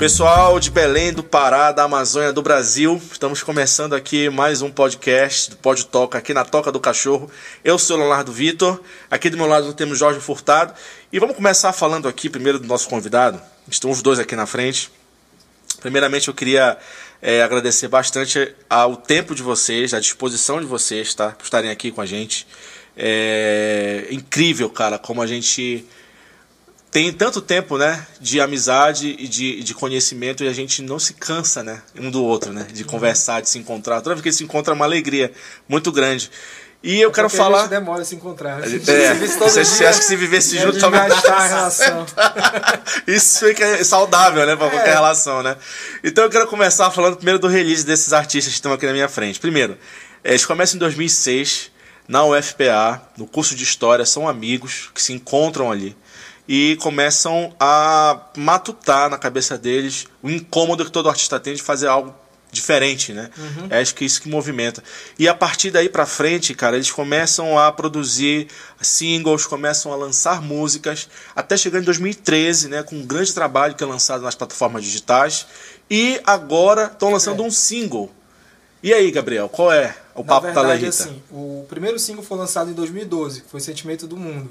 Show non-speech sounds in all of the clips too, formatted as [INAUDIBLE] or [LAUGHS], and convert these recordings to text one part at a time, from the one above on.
Pessoal de Belém, do Pará, da Amazônia, do Brasil, estamos começando aqui mais um podcast do Pod Toca, aqui na Toca do Cachorro. Eu sou o Leonardo Vitor, aqui do meu lado temos Jorge Furtado. E vamos começar falando aqui primeiro do nosso convidado. Estão os dois aqui na frente. Primeiramente, eu queria é, agradecer bastante ao tempo de vocês, à disposição de vocês, tá? Por estarem aqui com a gente. É incrível, cara, como a gente tem tanto tempo, né, de amizade e de, de conhecimento e a gente não se cansa, né, um do outro, né, de uhum. conversar, de se encontrar. Toda vez que se encontra é uma alegria muito grande. E eu é quero falar. A gente demora a se encontrar. A gente [LAUGHS] é, você, você acha que se vivesse junto talvez. a [LAUGHS] relação. [LAUGHS] Isso fica saudável, né, para é. qualquer relação, né? Então eu quero começar falando primeiro do release desses artistas que estão aqui na minha frente. Primeiro, eles começam em 2006 na UFPA, no curso de História, são amigos que se encontram ali e começam a matutar na cabeça deles o incômodo que todo artista tem de fazer algo diferente, né? Uhum. É acho que isso que movimenta. E a partir daí para frente, cara, eles começam a produzir singles, começam a lançar músicas, até chegar em 2013, né, com um grande trabalho que é lançado nas plataformas digitais. E agora estão lançando é. um single. E aí, Gabriel, qual é o Na papo verdade, da Lerita? assim, o primeiro single foi lançado em 2012, que foi Sentimento do Mundo.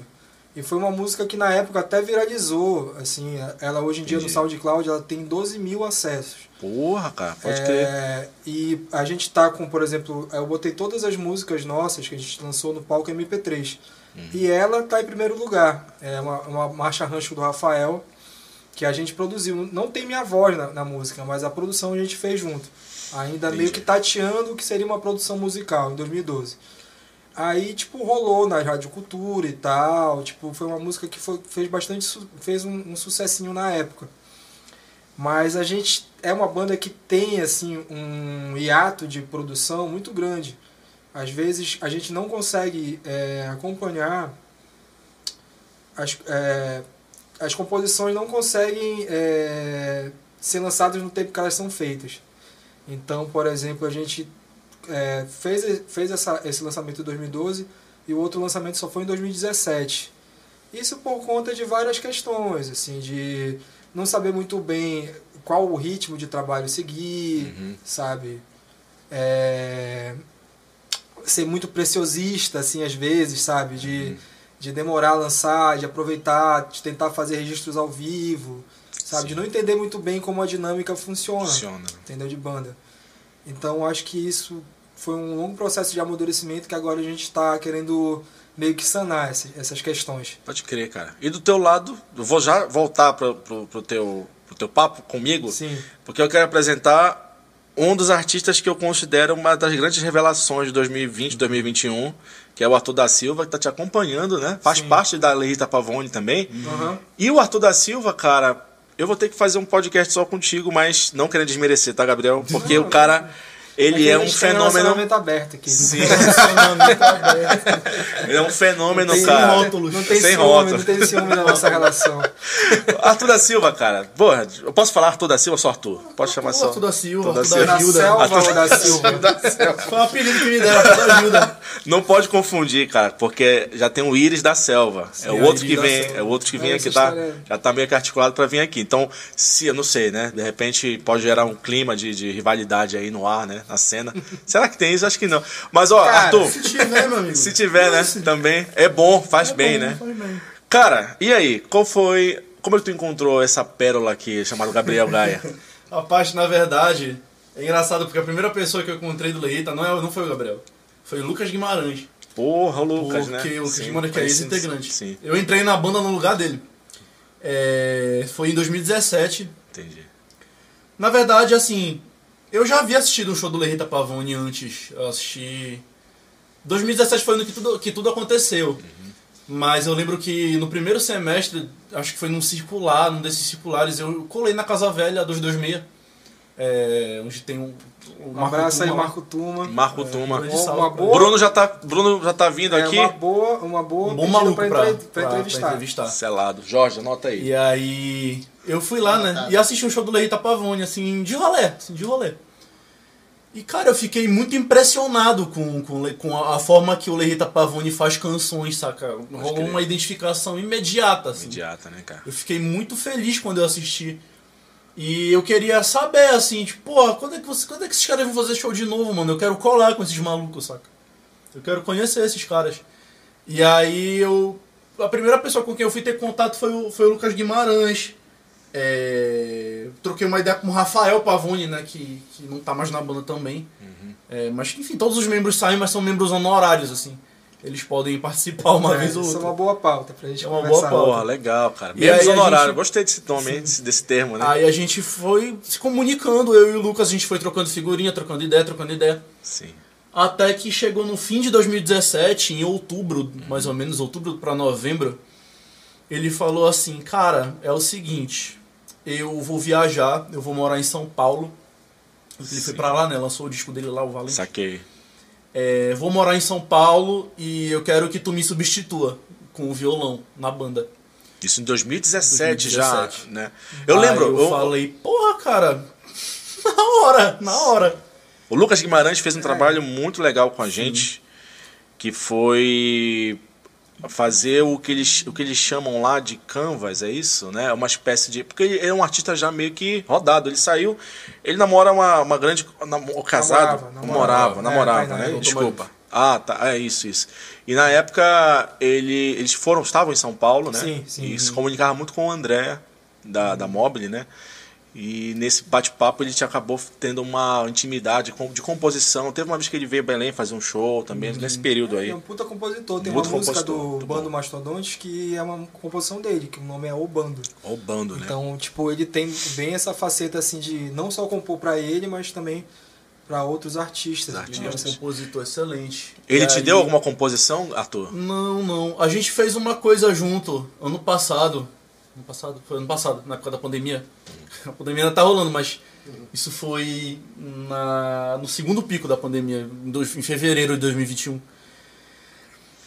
E foi uma música que na época até viralizou. Assim, ela hoje em dia Entendi. no SoundCloud ela tem 12 mil acessos. Porra, cara, pode é, crer. E a gente tá com, por exemplo, eu botei todas as músicas nossas que a gente lançou no palco MP3. Uhum. E ela tá em primeiro lugar. É uma, uma marcha rancho do Rafael que a gente produziu. Não tem minha voz na, na música, mas a produção a gente fez junto. Ainda Entendi. meio que tateando o que seria uma produção musical em 2012. Aí, tipo, rolou na Rádio Cultura e tal. Tipo, foi uma música que foi, fez bastante. fez um, um sucessinho na época. Mas a gente é uma banda que tem, assim, um hiato de produção muito grande. Às vezes a gente não consegue é, acompanhar. As, é, as composições não conseguem é, ser lançadas no tempo que elas são feitas. Então, por exemplo, a gente é, fez, fez essa, esse lançamento em 2012 e o outro lançamento só foi em 2017. Isso por conta de várias questões, assim, de não saber muito bem qual o ritmo de trabalho seguir, uhum. sabe? É, ser muito preciosista, assim, às vezes, sabe? De, uhum. de demorar a lançar, de aproveitar, de tentar fazer registros ao vivo, sabe? Sim. De não entender muito bem como a dinâmica funciona, funciona. entendeu? De banda. Então acho que isso foi um longo processo de amadurecimento que agora a gente está querendo meio que sanar essas questões. Pode crer, cara. E do teu lado, eu vou já voltar pro, pro, teu, pro teu papo comigo, Sim. porque eu quero apresentar um dos artistas que eu considero uma das grandes revelações de 2020, 2021, que é o Arthur da Silva, que está te acompanhando, né? Faz Sim. parte da Leita Pavone também. Uhum. E o Arthur da Silva, cara, eu vou ter que fazer um podcast só contigo, mas não querendo desmerecer, tá, Gabriel? Porque o cara. Ele é, é um fenômeno. Um aberto aqui. Sim. ele é um fenômeno, não cara. Rótulos. Não tem sem ciúme, rótulos. não tem ciúme na nossa relação. [LAUGHS] Arthur da Silva, cara. Porra, eu posso falar Arthur da Silva ou só Arthur? Pode chamar só. Arthur da Silva, Arthur, da, Silva. Arthur da Silva. da Silva. Foi um apelido que me deram, Arthur da Gilda. Não pode confundir, cara, porque já tem o Íris da Selva. Sim, é o outro que vem, é o outro que vem aqui, tá? Já tá meio que articulado pra vir aqui. Então, se eu não sei, né? De repente pode gerar um clima de, de rivalidade aí no ar, né? Na cena. Será que tem isso? Acho que não. Mas, ó, Cara, Arthur. Se tiver, meu amigo. Se tiver, né? Também. É bom, faz é bem, bom, né? Faz bem. Cara, e aí? Qual foi. Como é que tu encontrou essa pérola aqui chamada Gabriel Gaia? [LAUGHS] Rapaz, na verdade, é engraçado porque a primeira pessoa que eu encontrei do Leita não, é, não foi o Gabriel. Foi o Lucas Guimarães. Porra, o Lucas, porque né? o Lucas Guimarães, que é ex-integrante. Sim. Eu entrei na banda no lugar dele. É, foi em 2017. Entendi. Na verdade, assim, eu já havia assistido um show do Lerita Pavone antes. Eu assisti. 2017 foi no que tudo, que tudo aconteceu. Uhum. Mas eu lembro que no primeiro semestre, acho que foi num circular, num desses circulares, eu colei na Casa Velha 226. É, onde tem um. Um, um abraço aí, Marco Tuma. Marco Tuma. É, uma boa, Bruno já tá, Bruno já tá vindo é aqui. Uma boa, uma boa um bom maluco pra, pra, pra, pra, entrevistar. pra, entrevistar. Selado. Jorge, anota aí. E aí eu fui lá, né? E assisti um show do Leita Pavone, assim, de rolê, assim, de rolê. E, cara, eu fiquei muito impressionado com, com, com a, a forma que o Lerita Pavone faz canções, saca? Rolou uma identificação imediata, assim. Imediata, né, cara? Eu fiquei muito feliz quando eu assisti. E eu queria saber, assim, tipo, pô, quando é que, você, quando é que esses caras vão fazer show de novo, mano? Eu quero colar com esses malucos, saca? Eu quero conhecer esses caras. E aí eu. A primeira pessoa com quem eu fui ter contato foi o, foi o Lucas Guimarães. É, troquei uma ideia com o Rafael Pavone, né? Que, que não tá mais na banda também. É, mas enfim, todos os membros saem, mas são membros honorários, assim. Eles podem participar uma É, vez ou isso é outra. uma boa pauta pra gente É uma conversar. boa pauta. Porra, legal, cara. Membros honorários. gente- Gostei desse nome, hein, desse, desse termo, né? Aí a gente foi se comunicando, eu e o Lucas, a gente foi trocando figurinha, trocando ideia, trocando ideia. Sim. Até que chegou no fim de 2017, em outubro, mais ou menos, outubro pra novembro, ele falou assim, cara, é o seguinte, eu vou viajar, eu vou morar em São Paulo. Ele foi Sim. pra lá, né? Lançou o disco dele lá, o Valente. Saquei. É, vou morar em São Paulo e eu quero que tu me substitua com o violão na banda. Isso em 2017, 2017. já, né? Eu Aí lembro, Eu, eu- falei, porra, cara, [LAUGHS] na hora, na hora. o Lucas Guimarães fez um trabalho muito legal com a gente, que foi fazer o que eles, o que eles chamam lá de canvas, é isso, né? Uma espécie de... Porque ele é um artista já meio que rodado, ele saiu, ele namora uma, uma grande... Nam, casado? Namorava, namorava, namorava. namorava, É, tá, né? tá, Desculpa. Ah, tá, é isso, isso. E na época ele, eles foram, estavam em São Paulo, né? Sim, sim. E se comunicava muito com o André da, da Mobile, né? E nesse bate-papo ele te acabou tendo uma intimidade com- de composição. Teve uma vez que ele veio a Belém fazer um show também, nesse período aí. Ele é um puta compositor. Tem Muito uma música do muito Bando bom. Mastodontes que é uma composição dele, que o nome é O Bando. O bando, né? Então, tipo, ele tem bem essa faceta assim de não só compor pra ele, mas também pra outros artistas. Os Ele é um Artistas. compositor excelente. ele E te aí- deu alguma composição, Arthur? Não, não. A gente fez uma coisa junto ano passado. Ano passado? Foi ano passado, na época da pandemia. [LAUGHS] A pandemia ainda tá rolando, mas isso foi na, no segundo pico da pandemia, em, dois- em fevereiro de 2021.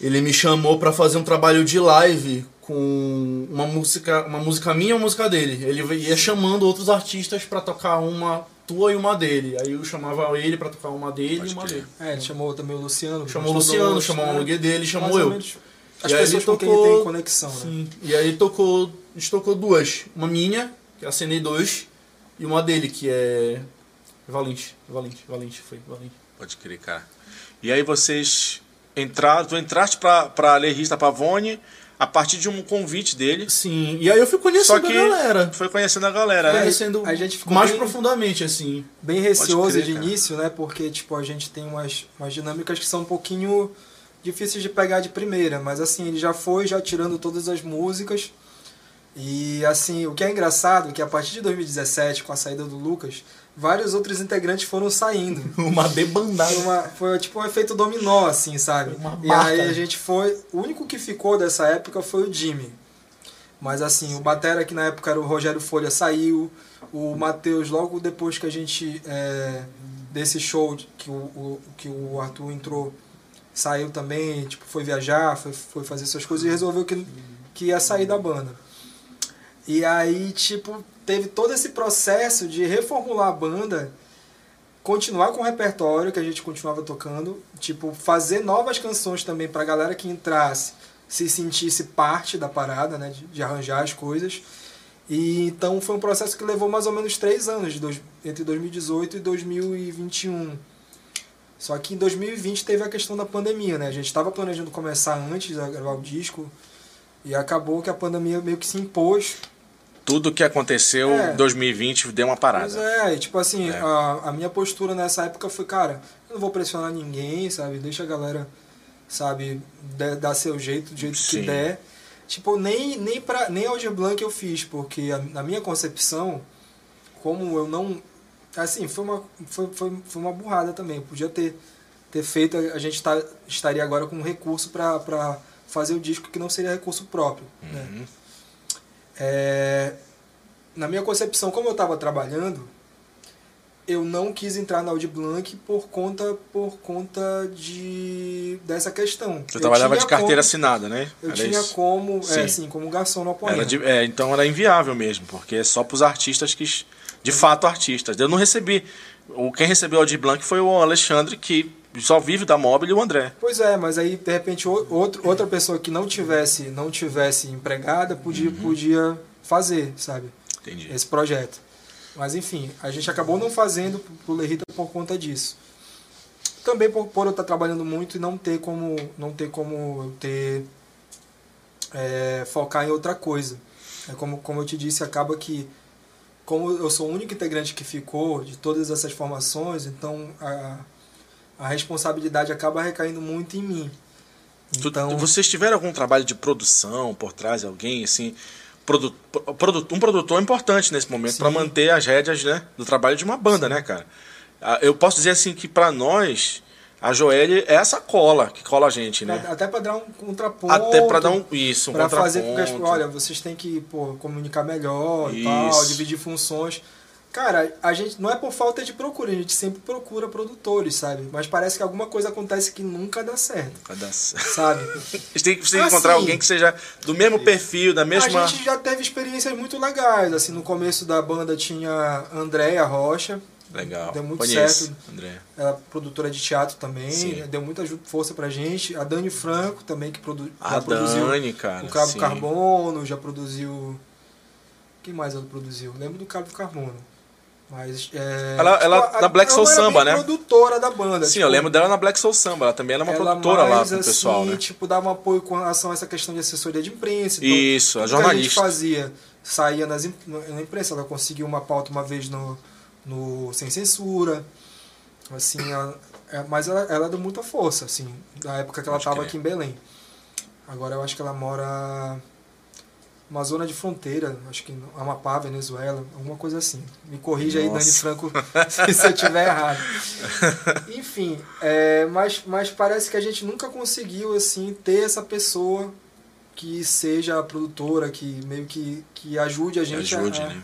Ele me chamou pra fazer um trabalho de live com uma música, uma música minha e uma música dele. Ele ia chamando outros artistas pra tocar uma tua e uma dele. Aí eu chamava ele pra tocar uma dele Pode e uma crer. dele. É, ele chamou também o Luciano. Chamou o Luciano, chamou o né? aluguel dele, chamou Mais eu. menos As E aí pessoas ele com quem ele tocou- tem conexão, né? Sim. E aí tocou. A gente tocou duas. Uma minha, que é a CN2, e uma dele, que é. Valente. Valente, Valente, foi Valente. Pode crer, cara. E aí vocês entraram, tu entraste pra, pra Lerista Pavone a partir de um convite dele. Sim, e aí eu fui Só conhecendo que a galera. foi conhecendo a galera, né? Conhecendo a gente ficou mais bem- profundamente, assim. Bem receoso crer, de cara. início, né? Porque, tipo, a gente tem umas, umas dinâmicas que são um pouquinho difíceis de pegar de primeira. Mas, assim, ele já foi já tirando todas as músicas. E, assim, o que é engraçado é que a partir de 2017, com a saída do Lucas, vários outros integrantes foram saindo. [LAUGHS] Uma debandada. Foi, uma- foi tipo um efeito dominó, assim, sabe? Uma e aí a gente foi. O único que ficou dessa época foi o Jimmy. Mas assim, o Batera, que na época era o Rogério Folha, saiu. O Matheus, logo depois que a gente. é, desse show que o, o- que o Arthur entrou, saiu também, tipo, foi viajar, foi, foi fazer suas coisas e resolveu que, que ia sair da banda. E aí, tipo, teve todo esse processo de reformular a banda continuar com o repertório que a gente continuava tocando, tipo, fazer novas canções também pra galera que entrasse se sentisse parte da parada, né, de, de arranjar as coisas. E então foi um processo que levou mais ou menos três anos, dois, entre 2018 e 2021. Só que em 2020 teve a questão da pandemia, né? A gente estava planejando começar antes a gravar o disco e acabou que a pandemia meio que se impôs Tudo que aconteceu É. em 2020 deu uma Pois parada. é, e tipo assim, É. A, a minha postura nessa época foi, cara, eu não vou pressionar ninguém, sabe? Deixa a galera, sabe, dê- dar seu jeito, do jeito Sim. que der. Tipo, nem, nem, pra, nem Aldir Blanc eu fiz, porque a- na minha concepção, como eu não. Assim, foi uma, foi, foi, foi uma burrada também. Eu podia ter, ter feito, a gente tá, estaria agora com um recurso pra fazer o disco que não seria recurso próprio. Né? É, na minha concepção, como eu estava trabalhando, eu não quis entrar na Audi Blanc por conta por conta de dessa questão. Você Eu trabalhava de carteira como- assinada, né? Eu Era tinha isso? como, Sim. é, assim, como garçom no Apoena. De- é, então era inviável mesmo, porque é só pros artistas que. De fato, artistas. Eu não recebi. O, quem recebeu o Aldir Blanc foi o Alexandre, que só vive da Mobile e o André. Pois é, mas aí de repente outro, outra pessoa que não tivesse não tivesse empregada podia Uhum. podia fazer, sabe? Entendi. Esse projeto. Mas enfim, a gente acabou não fazendo pro Lerita por conta disso. Também por, por eu estar trabalhando muito e não ter como não ter como ter é, focar em outra coisa. É como, como eu te disse, acaba que como eu sou o único integrante que ficou de todas essas formações, então a, a responsabilidade acaba recaindo muito em mim. Então, vocês tiveram algum trabalho de produção por trás, alguém assim, produ, produ, um produtor importante nesse momento para manter as rédeas, né, do trabalho de uma banda, sim. né, cara? Eu posso dizer assim que para nós a Joelle é essa cola que cola a gente, né? Até para dar um contraponto. Até para dar um isso, um pra fazer com que as, olha, vocês têm que pô, comunicar melhor isso. e tal, dividir funções. Cara, a gente não é por falta de procura, a gente sempre procura produtores, sabe? Mas parece que alguma coisa acontece que nunca dá certo. Nunca dá certo. [LAUGHS] Sabe? a gente tem que assim, encontrar alguém que seja do mesmo perfil, da mesma. A gente já teve experiências muito legais. Assim, no começo da banda tinha Andréia Rocha, Legal. Deu muito Conheço, certo. André. Ela é produtora de teatro também. Sim. Deu muita força pra gente. A Dani Franco também, que produ a produziu Dani, cara, o Cabo sim. Carbono, já produziu. Quem mais ela produziu? Lembro do Cabo Carbono. Mas. É, ela, ela a, na Black Soul Samba, né? produtora da banda. Sim, tipo, eu lembro dela na Black Soul Samba. Ela também era uma produtora lá mais, com o pessoal, assim, né? tipo, dava apoio com relação a essa questão de assessoria de imprensa. Então, Isso, a tudo que a gente jornalista. fazia, saía nas, na imprensa. Ela conseguiu uma pauta uma vez no, no Sem Censura. Assim, ela- é, mas ela, ela deu muita força, assim, da época que ela estava aqui em Belém. Agora eu acho que ela mora numa zona de fronteira, acho que Amapá, Venezuela, alguma coisa assim. Me corrija aí, Dani Nossa. Franco, [LAUGHS] se eu estiver errado. Enfim, é, mas, mas parece que a gente nunca conseguiu assim ter essa pessoa que seja a produtora, que meio que, que ajude a gente ajude, a, né?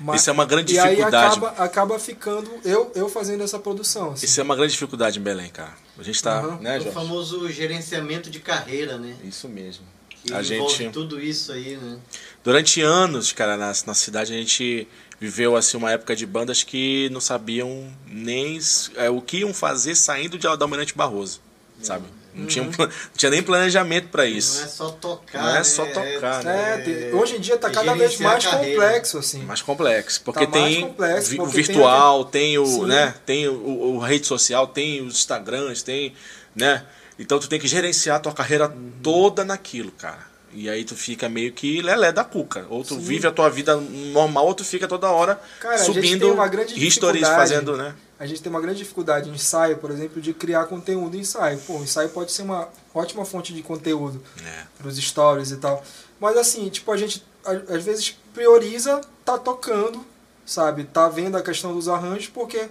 Mas- Isso é uma grande e aí dificuldade. acaba, acaba ficando eu, eu fazendo essa produção. assim. Isso é uma grande dificuldade em Belém, cara. A gente tá, Aham. né, o famoso gerenciamento de carreira, né? Isso mesmo. A envolve gente- tudo isso aí, né? Durante anos, cara, na, na cidade a gente viveu assim uma época de bandas que não sabiam nem é, o que iam fazer saindo de da Almirante Barroso, sabe? Não, tinha, um plan- não tinha nem planejamento para Não é isso. só tocar. Não é né? só tocar, É, tem- hoje em dia está cada vez mais complexo, assim. Mais complexo, porque Tá mais tem complexo, vi- o porque tem virtual, tem, o, Sim. né, tem o, o- o rede social, tem os Instagrams, tem, né? Então tu tem que gerenciar a tua carreira Uhum. toda naquilo, cara. E aí tu fica meio que lelé da cuca. Ou tu vive a tua vida normal, ou tu fica toda hora Cara, a gente subindo tem uma grande stories dificuldade. fazendo, né? A gente tem uma grande dificuldade em ensaio, por exemplo, de criar conteúdo em ensaio. Pô, o ensaio pode ser uma ótima fonte de conteúdo É. para os stories e tal. Mas assim, tipo, a gente às vezes prioriza tá tocando, sabe? Tá vendo a questão dos arranjos, porque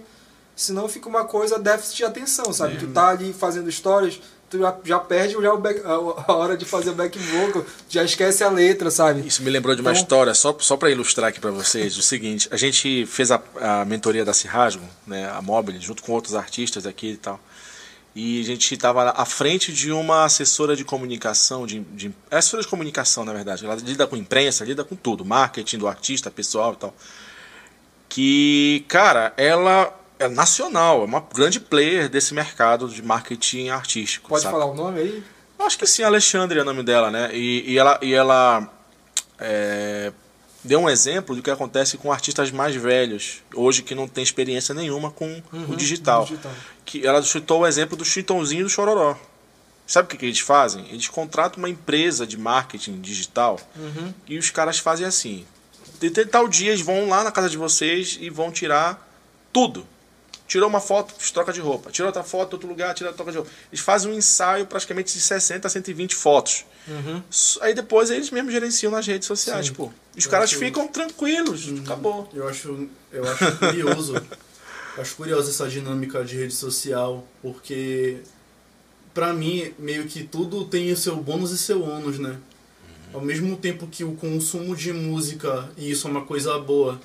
senão fica uma coisa déficit de atenção, sabe? É. Tu tá ali fazendo stories, tu já, já perde já back- a, hora de fazer o back vocal, já esquece a letra, sabe? Isso me lembrou de uma Então- história, só, só para ilustrar aqui para vocês, o seguinte, a gente fez a, a mentoria da Cirrasgo, né, a Mobile, junto com outros artistas aqui e tal, e a gente estava à frente de uma assessora de comunicação, de, de é assessora de comunicação, na verdade, ela lida com imprensa, lida com tudo, marketing do artista, pessoal e tal, que, cara, ela é nacional, é uma grande player desse mercado de marketing artístico. Pode sabe? falar o nome aí? Acho que sim, Alexandre é o nome dela, né? E, e ela, e ela é, deu um exemplo do que acontece com artistas mais velhos, hoje que não tem experiência nenhuma com o digital. digital. Que ela chutou o exemplo do Chitãozinho e do Chororó. Sabe o que, que eles fazem? Eles contratam uma empresa de marketing digital Uhum. e os caras fazem assim. De de tal dia eles vão lá na casa de vocês e vão tirar tudo. Tirou uma foto, troca de roupa. Tirou outra foto, outro lugar, tira troca de roupa. Eles fazem um ensaio praticamente de 60 a 120 fotos. Uhum. Aí depois eles mesmos gerenciam nas redes sociais, Sim. pô. Os Eu caras acho- ficam tranquilos, acabou. Eu acho, eu acho curioso. eu acho curioso essa dinâmica de rede social, porque pra mim, meio que tudo tem o seu bônus e seu ônus, né? Ao mesmo tempo que o consumo de música, e isso é uma coisa boa,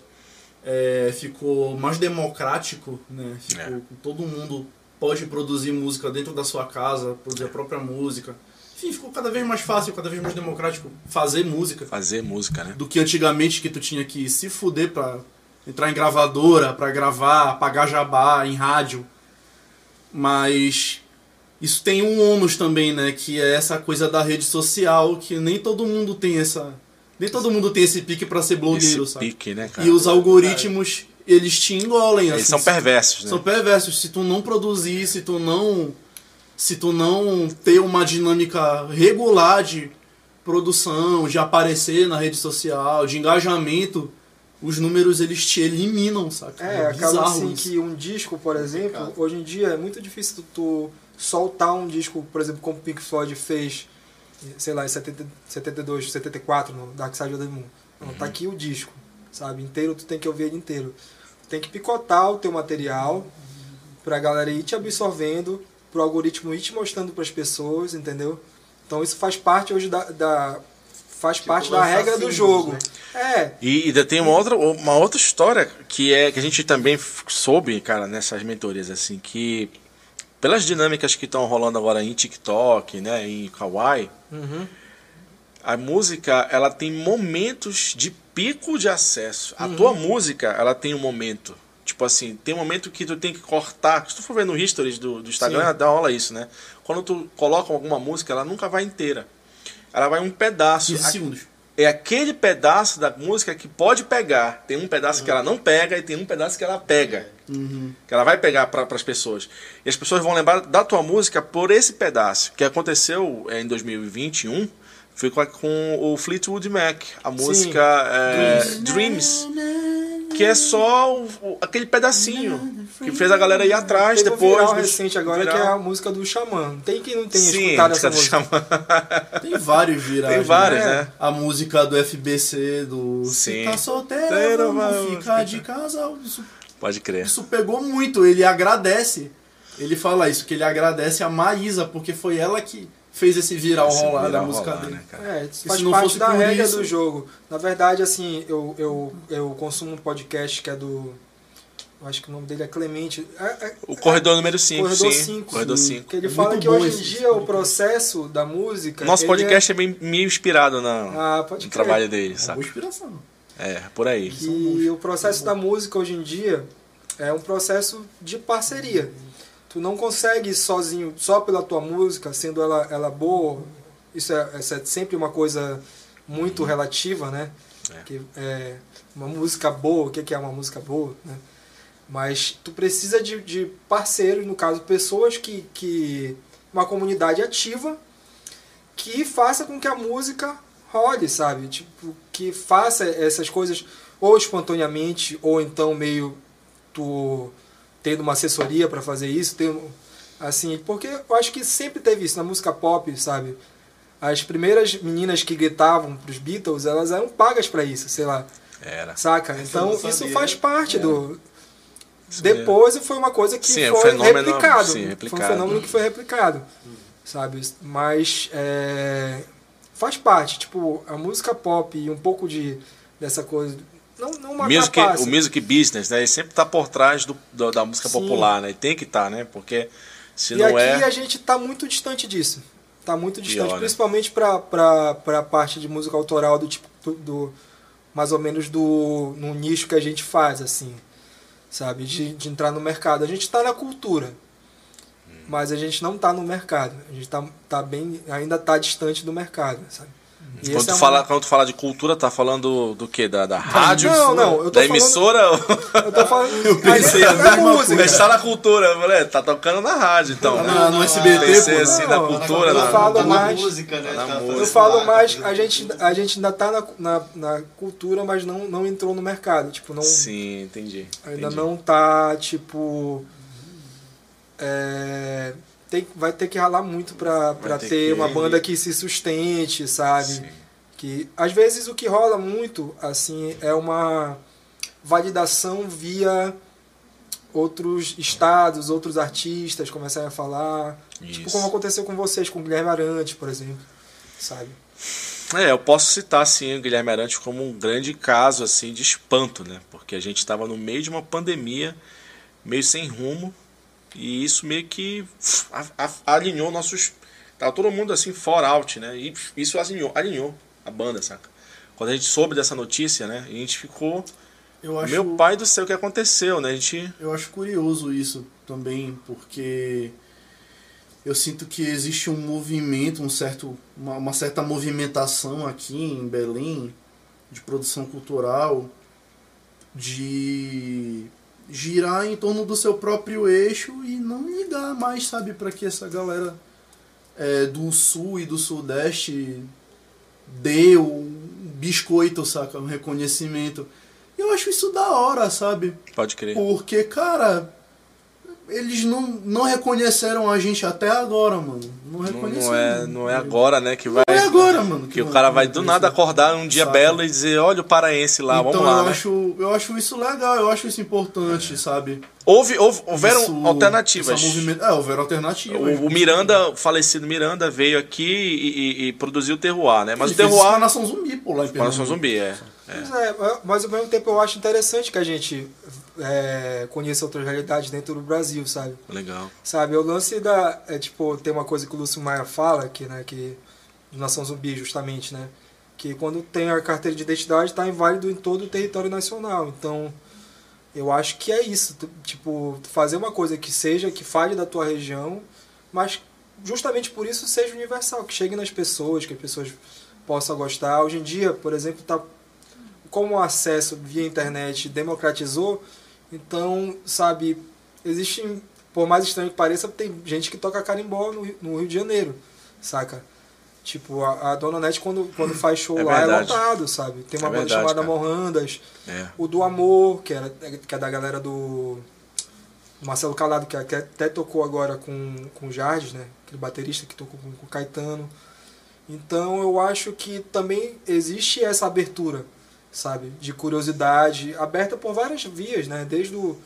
é, ficou mais democrático, né? Ficou, É. Todo mundo pode produzir música dentro da sua casa, produzir a própria música. Enfim, ficou cada vez mais fácil, cada vez mais democrático fazer música Fazer música, né? do que antigamente que tu tinha que se fuder pra entrar em gravadora, pra gravar, pagar jabá em rádio. Mas isso tem um ônus também, né? Que é essa coisa da rede social, que nem todo mundo tem essa, Nem todo mundo tem esse pique pra ser blogueiro, Esse sabe? pique, né, cara? E os algoritmos, eles te engolem, Eles assim. são perversos, né? São perversos. Se tu não produzir, se tu não. Se tu não ter uma dinâmica regular de produção, de aparecer na rede social, de engajamento, os números eles te eliminam, saca? É, acaba bizarro assim isso. que um disco, por exemplo, Complicado. hoje em dia é muito difícil tu, tu soltar um disco, por exemplo, como o Pink Floyd fez, sei lá, em 70, 72, 74, no Dark Side of the Moon. Não, tá aqui o disco, sabe? Inteiro, tu tem que ouvir ele inteiro. Tem que picotar o teu material pra galera ir te absorvendo, pro algoritmo ir te mostrando pras pessoas, entendeu? Então isso faz parte hoje da... da- faz Tipo, parte da regra do jogo. né? É, E ainda tem uma outra, uma outra história que é que a gente também soube, cara, nessas mentorias, assim, que pelas dinâmicas que estão rolando agora em TikTok, né, em Kawaii, uhum. a música ela tem momentos de pico de acesso. A tua música ela tem um momento. Tipo assim, tem um momento que tu tem que cortar. Se tu for ver no histories do, do Instagram, Sim. dá rola isso, né? Quando tu coloca alguma música, ela nunca vai inteira. Ela vai um pedaço. 15 A- segundos. É aquele pedaço da música que pode pegar. Tem um pedaço que ela não pega e tem um pedaço que ela pega. Uhum. Que ela vai pegar para as pessoas. E as pessoas vão lembrar da tua música por esse pedaço. Que aconteceu é, em 2021 foi com, a- com o Fleetwood Mac. A música é, Dreams. Que é só o- o- aquele pedacinho que fez a galera ir atrás Teve um depois. viral dos- recente agora que é viral. a música do Xamã. Tem quem não tenha Sim, escutado essa música do música. Xamã. Tem vários virais. Tem vários, né? né? A música do FBC, do Sim. Se tá solteiro, vamos ficar de casa. Isso, Pode crer. isso pegou muito. Ele agradece. Ele fala isso, que ele agradece a Maísa, porque foi ela que fez esse viral Esse rolar da música rolar, dele. né, cara? É, isso E faz parte da regra isso- do jogo. Na verdade, assim, eu, eu, eu consumo um podcast que é do. eu Acho que o nome dele é Clemente. É- é- O corredor número 5, Corredor sim. 5. Corredor sim. 5. que ele É fala muito que hoje em dia o podcast. processo da música. Nosso podcast é bem, meio inspirado na, É... Ah, pode no crer. trabalho dele, É sabe? boa inspiração. É, por aí. que o processo da música hoje em dia é um processo de parceria. Tu não consegue sozinho, só pela tua música, sendo ela, ela boa, isso é, é sempre uma coisa muito relativa, né? É. Que, é, uma música boa, o que que é uma música boa, né? Mas tu precisa de, de parceiros, no caso, pessoas que, que. uma comunidade ativa que faça com que a música role, sabe? Tipo, que faça essas coisas ou espontaneamente, ou então meio tu tendo uma assessoria para fazer isso, tendo, assim, porque eu acho que sempre teve isso na música pop, sabe? As primeiras meninas que gritavam pros Beatles, elas eram pagas para isso, sei lá, Era. saca? Então isso faz parte do Isso depois foi uma coisa que Sim, é foi fenômeno- replicado. sim, Foi replicado. um fenômeno que foi replicado. Sabe? Mas é, faz parte. Tipo, a música pop e um pouco de dessa coisa. Não, não uma Music, trapaça. o music business, né? Ele sempre tá por trás do, do- da música Sim. popular, né? E tem que estar, né? Porque se e não aqui é. a gente tá muito distante disso. Tá muito distante, Pior, né? principalmente pra, pra, pra parte de música autoral do tipo do, do- mais ou menos do no nicho que a gente faz assim, sabe, de, de entrar no mercado. A gente tá na cultura. Mas a gente não tá no mercado. A gente tá, tá bem ainda tá distante do mercado, sabe? E Quando esse tu, é uma- fala, quando tu fala de cultura, tá falando do quê? Da, da rádio? Não, não, eu tô da falando- emissora? Eu tô falando [LAUGHS] Eu pensei a a mesma música. Mas tá na cultura, eu falei, tá tocando na rádio, então. Tá na- no SBT, Pensei pô. assim, Não, na cultura, eu na, falo Tá na mais- música, né? tá na Tá música. Eu fazendo falo mais, a gente, a gente ainda tá na, na, na cultura, mas não, não entrou no mercado. Tipo, não, Sim, entendi. ainda entendi. não tá, tipo. é, tem, vai ter que ralar muito pra, pra ter uma banda que se sustente, sabe? Sim. Que às vezes o que rola muito, assim, é uma validação via outros estados, outros artistas começarem a falar. Tipo Isso. como aconteceu com vocês, com o Guilherme Arantes, por exemplo. Sabe? É, eu posso citar sim o Guilherme Arantes como um grande caso assim de espanto, né? Porque a gente estava no meio de uma pandemia, meio sem rumo, e isso meio que alinhou nossos. Tava todo mundo assim, fora out, né? E isso alinhou, alinhou a banda, saca? Quando a gente soube dessa notícia, né? A gente ficou. Eu acho, Meu pai do céu, o que aconteceu, né? A gente. eu acho curioso isso também, porque eu sinto que existe um movimento, um certo, uma, uma certa movimentação aqui em Belém de produção cultural, de girar em torno do seu próprio eixo e não ligar mais, sabe, para que essa galera é, do sul e do sudeste dê um biscoito, saca? Um reconhecimento. Eu acho isso da hora, sabe? Pode crer. Porque, cara, eles não, não reconheceram a gente até agora, mano. Não reconheceram. não é, não é agora, né? Que vai. Não é agora, mano. Que o cara vai do nada acordar um dia Saca? belo e dizer, olha o paraense lá, então vamos lá, eu, né? acho, eu acho isso legal, eu acho isso importante, sabe? Houve, houve- houveram Isso- alternativas. É, houveram alternativas. O, o Miranda, o falecido Miranda, veio aqui e, e- e produziu o Terroir, né? Mas Ele o Terroir. Nação Zumbi, pô, lá em Nação. Zumbi, é. Pois é, mas ao mesmo tempo eu acho interessante que a gente é, conheça outras realidades dentro do Brasil, sabe? Legal. Sabe, o lance da. É, tipo, tem uma coisa que o Lúcio Maia fala, que, né, que. Nação Zumbi, justamente, né? Que quando tem a carteira de identidade está inválido em todo o território nacional. Então, eu acho que é isso. Tipo, fazer uma coisa que seja, que fale da tua região, mas justamente por isso seja universal, que chegue nas pessoas, que as pessoas possam gostar. Hoje em dia, por exemplo, tá como o acesso via internet democratizou, então, sabe, existe, por mais estranho que pareça, tem gente que toca carimbó no, Rio- no Rio de Janeiro, saca? Tipo, a, a Dona Nete, quando, quando faz show É lá, verdade. é lotado, sabe? Tem uma É banda verdade, chamada cara. Morrandas, É. o do Amor, que, era, que é da galera do Marcelo Calado, que até, até tocou agora com, com o Jardes, né? Aquele baterista que tocou com, com o Caetano. Então eu acho que também existe essa abertura, sabe? De curiosidade, aberta por várias vias, né? Desde, o,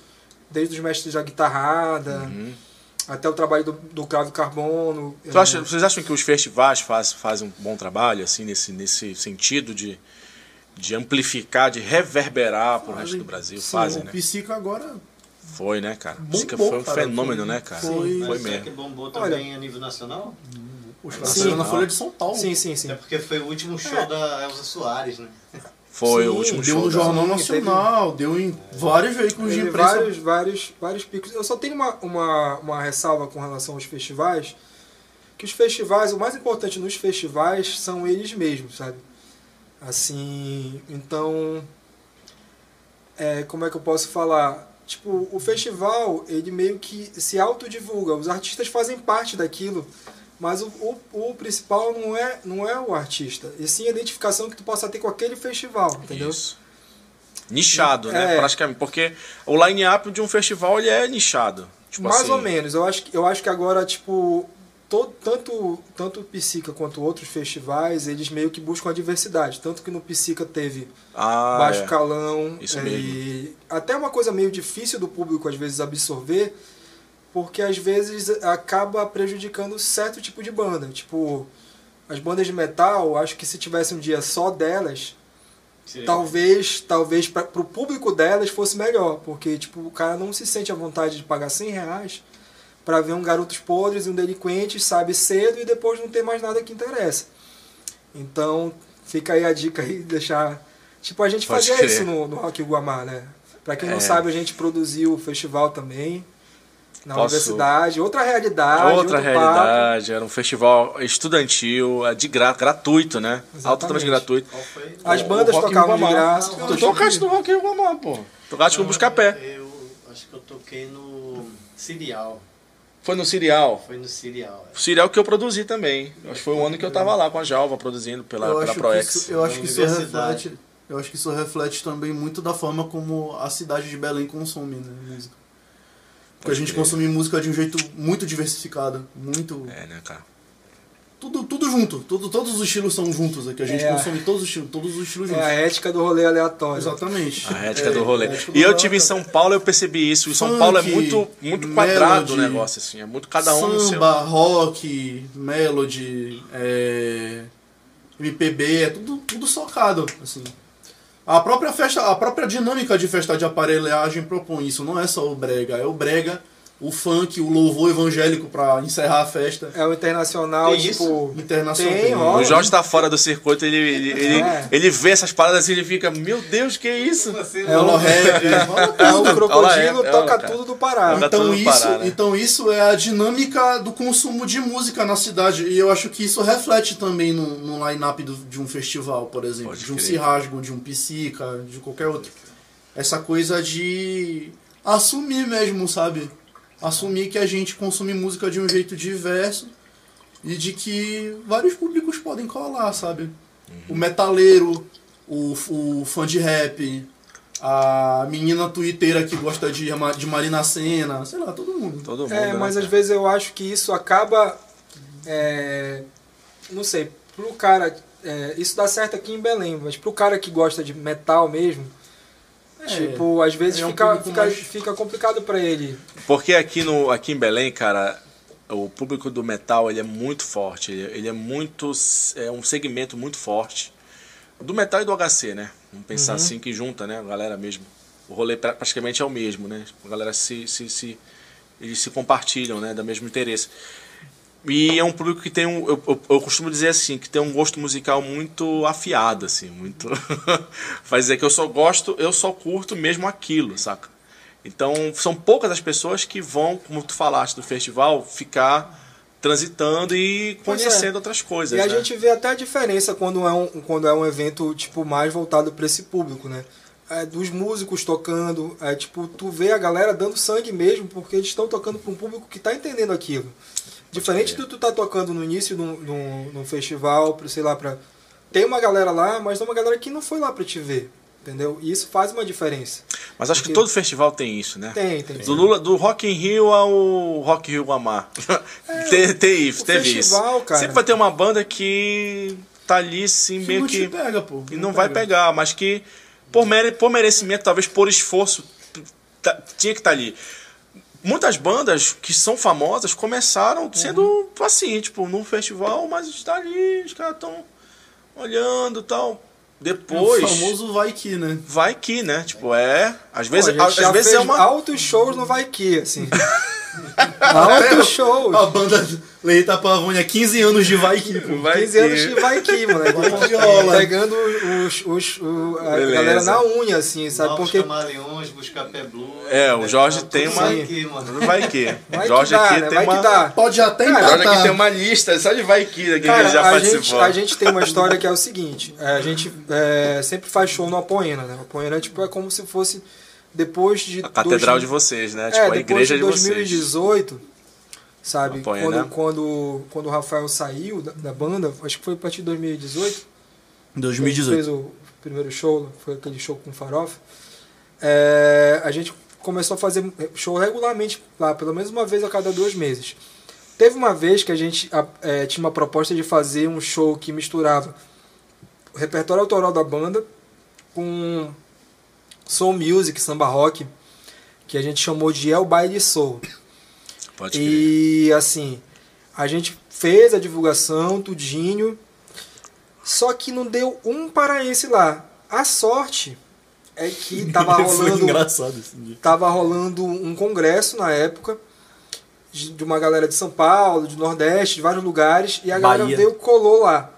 desde os mestres da guitarrada, Uhum. até o trabalho do, do Cravo Carbono. Tu é, acha- vocês acham que os festivais faz, fazem um bom trabalho, assim, nesse, nesse sentido de, de amplificar, de reverberar pro resto do Brasil? Sim, Fazem, o né? Psica agora Foi, né, cara? Psica foi um cara, fenômeno, foi- né, cara? foi- Foi Mas será mesmo. que bombou Olha- também a nível nacional? os Sim. na. Folha de São Paulo. Sim, sim, sim. É porque foi o último show É. da Elza Soares, né? [LAUGHS] Foi Sim, o último Deu show. no da- Jornal Nacional, deu em vários veículos de Teve imprensa. vários, vários, vários picos. Eu só tenho uma, uma, uma ressalva com relação aos festivais, que os festivais, o mais importante nos festivais são eles mesmos, sabe? Assim, então, é, como é que eu posso falar? Tipo, o festival, ele meio que se autodivulga, os artistas fazem parte daquilo, mas o, o, o principal não é, não é o artista, e sim a identificação que tu possa ter com aquele festival, entendeu? Isso. Nichado, né? É. Praticamente. Porque o line-up de um festival ele é nichado. Tipo Mais assim, ou menos. Eu acho, que- eu acho que agora, tipo, todo, tanto, tanto o Psica quanto outros festivais, eles meio que buscam a diversidade. Tanto que no Psica teve Ah, baixo é. calão. Isso é, mesmo. E até uma coisa meio difícil do público, às vezes, absorver, porque às vezes acaba prejudicando certo tipo de banda. Tipo, as bandas de metal, acho que se tivesse um dia só delas, talvez talvez para o público delas fosse melhor porque tipo o cara não se sente à vontade de pagar 100 reais para ver um garotos podres e um delinquente sabe cedo e depois não ter mais nada que interessa então fica aí a dica aí [LAUGHS] deixar tipo a gente Pode fazia crer. isso no, no Rock Guamá né para quem não É. sabe a gente produziu o festival também na Posso- universidade outra realidade Outra outro realidade, era um festival estudantil, é de gra gratuito, né? Exatamente. Totalmente gratuito. Papo. as bandas tocavam de graça Não, Tu tocaste no Rock in Guamá, pô. Tocaste no Buscapé. Eu acho que eu toquei no Serial. Foi no Cereal. Foi no Serial. O Cereal que eu produzi também. Acho que foi o ano que eu tava lá com a Jalva produzindo pela, eu pela ProEx. isso, eu acho que isso reflete. Eu acho que isso reflete também muito da forma como a cidade de Belém consome né, música. Porque a gente consome música de um jeito muito diversificado. Muito. É, né, cara? Tudo, tudo junto. Tudo, todos os estilos são juntos aqui. A gente É. consome todos os estilos, todos os estilos é juntos. a ética do rolê aleatório Exatamente. A ética É, do rolê. ética do E eu tive em São Paulo, eu percebi isso. Em São Funk, Paulo é muito, muito quadrado o melody, negócio, assim. É muito cada um no seu. Samba, rock, melody, é, MPB, é tudo, tudo socado, assim. A própria festa, a própria dinâmica de festa de aparelhagem propõe isso, não é só o brega, é o brega, o funk, o louvor evangélico pra encerrar a festa. É o internacional, Tem tipo. Internacional. Tem. O Jorge tá fora do circuito, ele, ele, ele, É. ele vê essas paradas e ele fica, meu Deus, que isso? É o, rap, rola [LAUGHS] é o crocodilo Olha, toca tudo do Pará. Então tudo isso, parar, né? então isso é a dinâmica do consumo de música na cidade. E eu acho que isso reflete também no, no line-up de um festival, por exemplo. Pode de um. Cirrasgo, de um Psica, de qualquer outro. Essa coisa de assumir mesmo, sabe? Assumir que a gente consome música de um jeito diverso e de que vários públicos podem colar, sabe? O metaleiro, o, o fã de rap, a menina twitteira que gosta de, de Marina Senna, sei lá, todo mundo. Todo mundo, É, né, mas cara? às vezes eu acho que isso acaba. é, não sei, pro cara. é, isso dá certo aqui em Belém, mas pro cara que gosta de metal mesmo, É, tipo, às vezes é um fica, fica, mais- fica complicado pra ele. Porque aqui, no, aqui em Belém, cara, o público do metal ele é muito forte. Ele, ele é muito. É um segmento muito forte. Do metal e do HC, né? Vamos pensar assim que junta, né? A galera mesmo. O rolê pra- praticamente é o mesmo, né? A galera se. se, se eles se compartilham, né? Do mesmo interesse. E é um público que tem um. Eu, eu, eu costumo dizer assim, que tem um gosto musical muito afiado, assim, muito. [LAUGHS] Faz dizer que eu só gosto, eu só curto mesmo aquilo, saca? Então, são poucas as pessoas que vão, como tu falaste do festival, ficar transitando e é. conhecendo outras coisas. E a né? gente vê até a diferença quando é um, quando é um evento tipo mais voltado para esse público, né? É, dos músicos tocando, é tipo, tu vê a galera dando sangue mesmo, porque eles estão tocando para um público que está entendendo aquilo. Diferente do tu tá tocando no início de um festival, pra, sei lá, pra. Tem uma galera lá, mas tem uma galera que não foi lá pra te ver. Entendeu? E isso faz uma diferença. Mas acho que Porque- todo festival tem isso, né? Tem, tem. Do, Lula, do Rock in Rio ao Rock in Rio Amar. [LAUGHS] Te- tem isso, o teve isso. festival, cara- Sempre vai ter uma banda que tá ali, assim, Que meio não que. te pega, pô. que não vai pegar, mas que por, mere, por merecimento, talvez por esforço, tá- tinha que estar ali. Muitas bandas que são famosas começaram sendo assim, tipo, num festival, mas está ali, os caras estão olhando e tal. Depois, O famoso vai que, né? vai que, né? Tipo, é. Às Pô, vezes, gente às vezes é uma. altos shows no Vai Que, assim. [LAUGHS] altos shows. A banda Leita Pavônia, 15 anos de vai que, pô. Vai 15 anos que. de vai que, moleque. Vai que rola. Pegando os, os, o- a Beleza. galera na unha, assim, sabe? Novos Porque camaleões, buscar pé blue. É, o Jorge Tá tem uma- Aqui, mano. Vai que. vai Jorge que dá, aqui né? tem Vai uma. que dá. Pode até Cara, Jorge aqui empatar. tem uma lista só de vai que aqui que Cara, ele já a participou. gente, a gente tem uma história que é o seguinte, é, a gente é, sempre faz show no Apoena, né? O Apoena tipo, é como se fosse depois de... A catedral dois- de vocês, né? É, Tipo, a depois igreja de de vocês. 2018, sabe? Apoena, quando, né? quando, quando o Rafael saiu da, da banda, acho que foi a partir de 2018, que a gente fez o primeiro show, foi aquele show com farofa. É, a gente começou a fazer show regularmente lá, pelo menos uma vez a cada dois meses. Teve uma vez que a gente a- é, tinha uma proposta de fazer um show que misturava o repertório autoral da banda com soul music, samba rock, que a gente chamou de El Baile Soul. Pode crer. E assim, a gente fez a divulgação, tudinho, só que não deu um paraense lá. A sorte é que [LAUGHS] tava rolando, tava rolando um congresso na época de uma galera de São Paulo, de Nordeste, de vários lugares, e a galera Bahia. veio colou lá.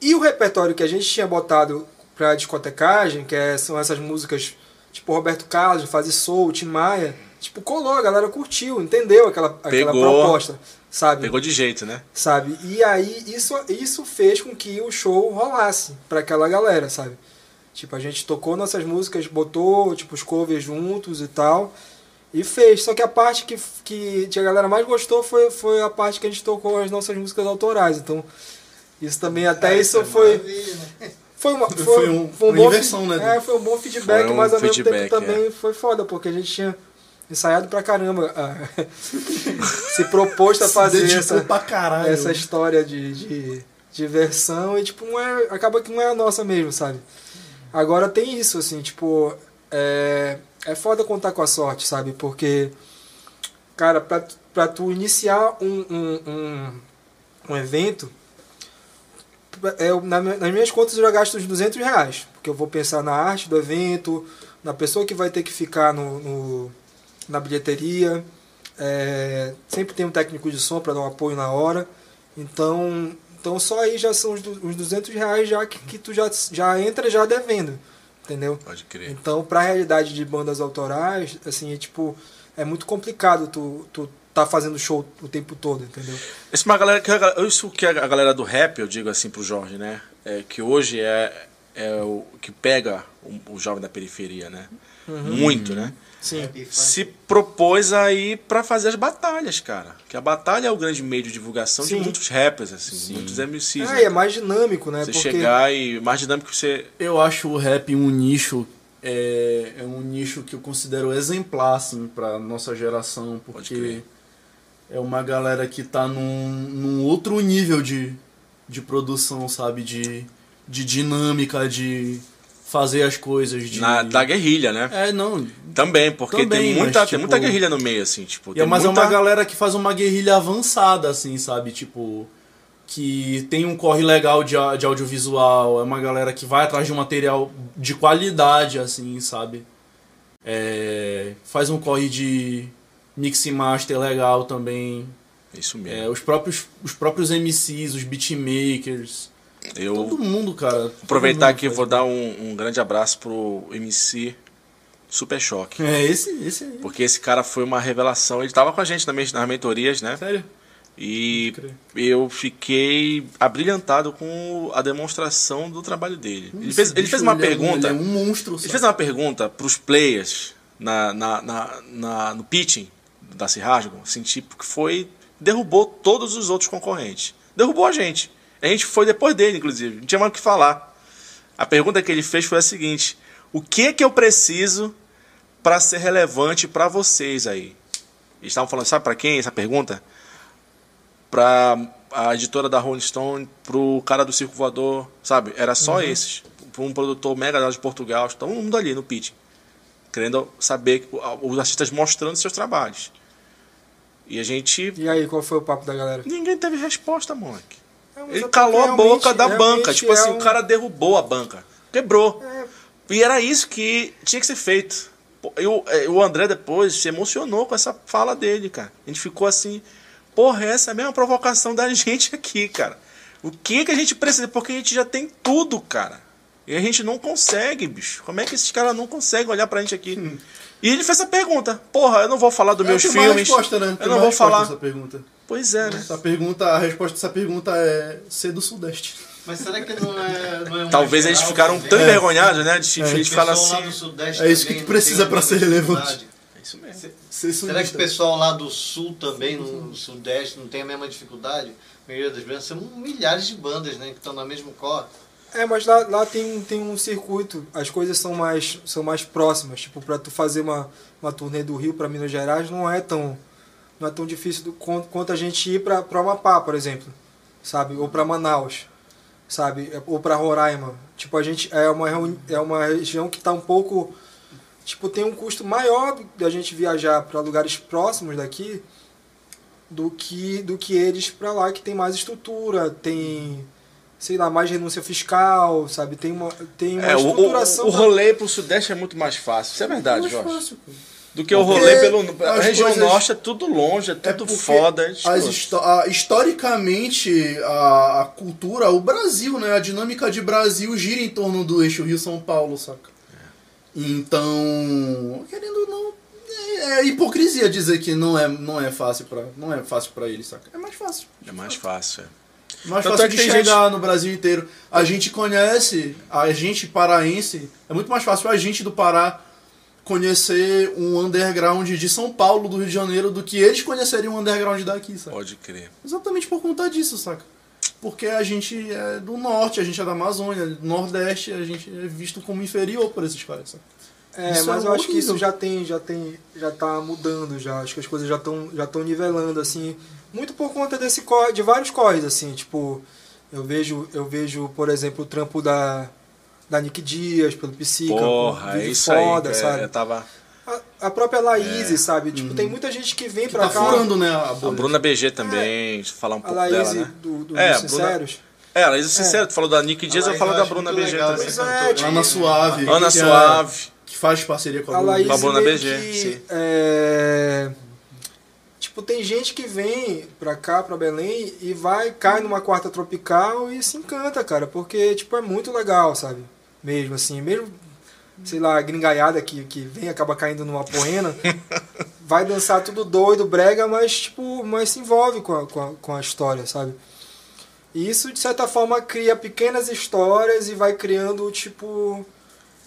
E o repertório que a gente tinha botado pra discotecagem, que é- são essas músicas tipo Roberto Carlos, Fazer Soul, Tim Maia, tipo, colou, a galera curtiu, entendeu aquela, aquela proposta, sabe? Pegou de jeito, né? sabe? E aí isso, isso fez com que o show rolasse pra aquela galera, sabe? Tipo, a gente tocou nossas músicas, botou tipo os covers juntos e tal, e fez. Só que a parte que, que a galera mais gostou foi, foi a parte que a gente tocou as nossas músicas autorais. Então, isso também até É, isso é foi maravilha, né? [LAUGHS] foi, uma, foi, Foi um- foi um uma bom inversão, né? É, foi um bom feedback, um mas ao feedback, mesmo tempo também foi foda, porque a gente tinha ensaiado pra caramba, ah, [LAUGHS] se proposto a fazer essa, essa história de, de diversão e tipo não é acaba que não é a nossa mesmo sabe? Agora tem isso assim tipo é, é foda contar com a sorte sabe? Porque cara pra, tu- pra tu iniciar um, um, um, um evento é, eu- na nas minhas contas eu já gasto uns 200 reais porque eu vou pensar na arte do evento na pessoa que vai ter que ficar no, no- na bilheteria é, sempre tem um técnico de som para dar um apoio na hora. Então, então só aí já são os, os 200 reais já que, que tu já, já entra já devendo, entendeu? Pode crer. Então, pra realidade de bandas autorais, assim, é tipo, é muito complicado tu, tu tá fazendo show o tempo todo, entendeu? Isso, é uma galera, que a- isso que a galera do rap, eu digo assim pro Jorge, né? É, que hoje é, é o que pega o, o jovem da periferia, né? Muito, né? Sim. Se propôs aí pra fazer as batalhas, cara. Que a batalha é o grande meio de divulgação Sim. de muitos rappers, assim, muitos MCs. É, né? é mais dinâmico, né? Você Porque chegar e mais dinâmico que você. Eu acho o rap um nicho. É, é um nicho que eu considero exemplar, assim, pra nossa geração, Pode porque crer. É uma galera que tá num, num outro nível de, de produção, sabe? De, de dinâmica, de fazer as coisas. De... Na, da guerrilha, né? É, não. Também, porque Também, tem, mas, muita, tem tipo- muita guerrilha no meio, assim, tipo. Tem é, mas muita... é uma galera que faz uma guerrilha avançada, assim, sabe? Tipo, que tem um corre legal de, de audiovisual, é uma galera que vai atrás de um material de qualidade, assim, sabe? É, faz um corre de mix e master legal também. Isso mesmo. É, os, próprios, os próprios MCs, os beatmakers, eu todo mundo, cara. aproveitar aqui, mundo vou dar um, um grande abraço pro MC Super Choque. É, esse, esse aí. Porque esse cara foi uma revelação. Ele tava com a gente nas mentorias, né? Sério? E eu fiquei abrilhantado com a demonstração do trabalho dele. Ele fez, ele fez uma ele é um- pergunta. ele é um monstro, Ele sabe? fez uma pergunta pros players na, na, na, na- no pitching da Cirrasgo, assim, tipo, que foi. derrubou todos os outros concorrentes. Derrubou a gente. A gente foi depois dele, inclusive. Não tinha mais o que falar. A pergunta que ele fez foi a seguinte: O que que eu preciso para ser relevante para vocês aí? Eles estavam falando, sabe para quem essa pergunta? Para a editora da Rolling Stone, pro cara do Circo Voador, sabe? Era só esses. Para um produtor mega de Portugal, todo mundo ali no pitch. Querendo saber os artistas mostrando seus trabalhos. E a gente. E aí, qual foi o papo da galera? Ninguém teve resposta, moleque. É, Ele é calou a boca da banca. Tipo assim, é o um- cara derrubou a banca. Quebrou. É, E era isso que tinha que ser feito. E o, é, o André depois se emocionou com essa fala dele, cara. A gente ficou assim, porra, essa é a mesma provocação da [LAUGHS] gente aqui, cara. O que que a gente precisa? Porque a gente já tem tudo, cara. E a gente não consegue, bicho. Como é que esses caras não conseguem olhar pra gente aqui? E ele fez essa pergunta. Porra, eu não vou falar dos meus É, uma filmes. resposta, né? Tem Eu uma não vou falar. Essa pergunta. Pois é, né? Essa pergunta, a resposta dessa pergunta é ser do Sudeste. Mas será que não é. Não é uma Talvez eles ficaram tão É. envergonhados, né? De, de, O de falar assim. É isso que tu precisa pra ser relevante. É isso mesmo. Ser Será que o pessoal lá do Sul também, no Sudeste, não tem a mesma dificuldade? A maioria das vezes são milhares de bandas, né? Que estão no mesmo corre. É, mas lá, lá tem, tem um circuito, as coisas são mais, são mais próximas. Tipo, pra tu fazer uma, uma turnê do Rio pra Minas Gerais não é tão, não é tão difícil do, quanto, quanto a gente ir pra Amapá, por exemplo. Sabe? Ou pra Manaus. Sabe? Ou pra Roraima. Tipo, a gente é uma, é uma região que tá um pouco. Tipo, tem um custo maior da gente viajar pra lugares próximos daqui do que, do que eles pra lá, que tem mais estrutura, tem sei lá, mais renúncia fiscal, sabe? Tem uma, tem uma É, o, o, estruturação. o da- rolê pro Sudeste é muito mais fácil. Isso é verdade, Mais Jorge. fácil. Do que o rolê pelo. A região coisas- norte é tudo longe, é É tudo porque foda. é as histó- a- historicamente, a, a cultura, o Brasil, né? A dinâmica de Brasil gira em torno do eixo Rio-São Paulo, saca? Então, querendo ou não, é, é hipocrisia dizer que não é, não é fácil para não é fácil para eles, saca? É mais fácil. É mais fácil. É. Mais Tanto fácil é que de chegar no Brasil inteiro. A gente conhece, a gente paraense, é muito mais fácil a gente do Pará conhecer um underground de São Paulo, do Rio de Janeiro, do que eles conhecerem um underground daqui, saca? Pode crer. Exatamente por conta disso, saca? Porque a gente é do norte, a gente é da Amazônia, do nordeste, a gente é visto como inferior por esses caras, saca? É, Isso mas é eu acho que isso já tem, já tem, já tá mudando já. Acho que as coisas já estão já estão nivelando assim, muito por conta desse corre, de vários corres assim, tipo, eu vejo, eu vejo, por exemplo, o trampo da da Nick Dias pelo Psica, um Porra, é vídeo isso foda, aí. é, sabe? eu tava. A, a própria Laís, sabe? Tipo, tem muita gente que vem pra Tá cá. furando, né, a A. Bruna BG também, deixa eu falar um A pouco Laís dela, né? do, do, É, a Bruna- Sinceros. É, a Laís Sincero, tu falou da Nick Dias, eu falo da Bruna BG legal também. é, tipo, Ana? Suave. Ana é- Suave. Que faz parceria com a A. Laís Com a Bruna meio BG, que, sim. é, tipo, tem gente que vem pra cá, pra Belém, e vai, cai numa quarta tropical e se encanta, cara, porque, tipo, é muito legal, sabe? Mesmo assim, mesmo, sei lá, a gringaiada que, que vem, acaba caindo numa poena, [LAUGHS] vai dançar tudo doido, brega, mas, tipo, mas se envolve com a, com a, com a história, sabe? E isso, de certa forma, cria pequenas histórias e vai criando, tipo.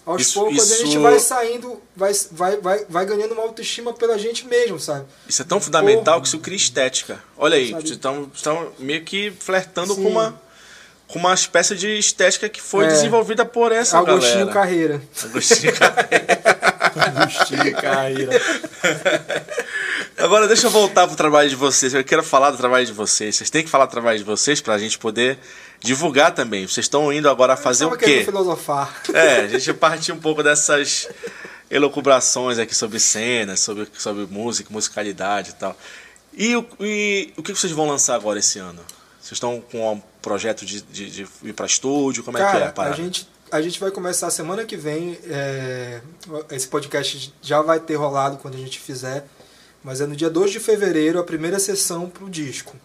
Aos Isso- poucos a gente isso- vai saindo, vai, vai, vai, vai ganhando uma autoestima pela gente mesmo, sabe? Isso é tão fundamental Porra. que isso cria estética. Olha aí, estão, estão meio que flertando Sim. com uma, com uma espécie de estética que foi É. desenvolvida por essa Agostinho galera. Carreira. Agostinho Carreira. [LAUGHS] Agostinho Caíra. Agora deixa eu voltar pro trabalho de vocês. Eu quero falar do trabalho de vocês. Vocês têm que falar do trabalho de vocês pra gente poder divulgar também. Vocês estão indo agora fazer o quê? filosofar. [LAUGHS] É, a gente partir um pouco dessas elucubrações aqui sobre cenas, sobre, sobre música, musicalidade e tal. E, o- e o que vocês vão lançar agora esse ano? Vocês estão com um projeto de, de, de ir pra estúdio? Como é que é Cara, a a gente, a gente vai começar semana que vem. é, esse podcast já vai ter rolado quando a gente fizer. Mas é no dia 2 de fevereiro a primeira sessão pro disco.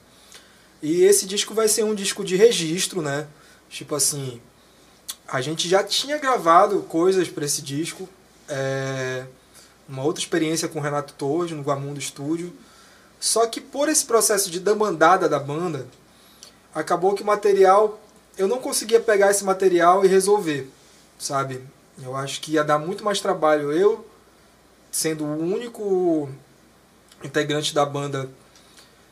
E esse disco vai ser um disco de registro, né? Tipo assim, a gente já tinha gravado coisas para esse disco. é, uma outra experiência com o Renato Torres no Guamundo Studio. Só que por esse processo de demandada da banda, acabou que o material eu não conseguia pegar esse material e resolver, sabe? Eu acho que ia dar muito mais trabalho eu sendo o único integrante da banda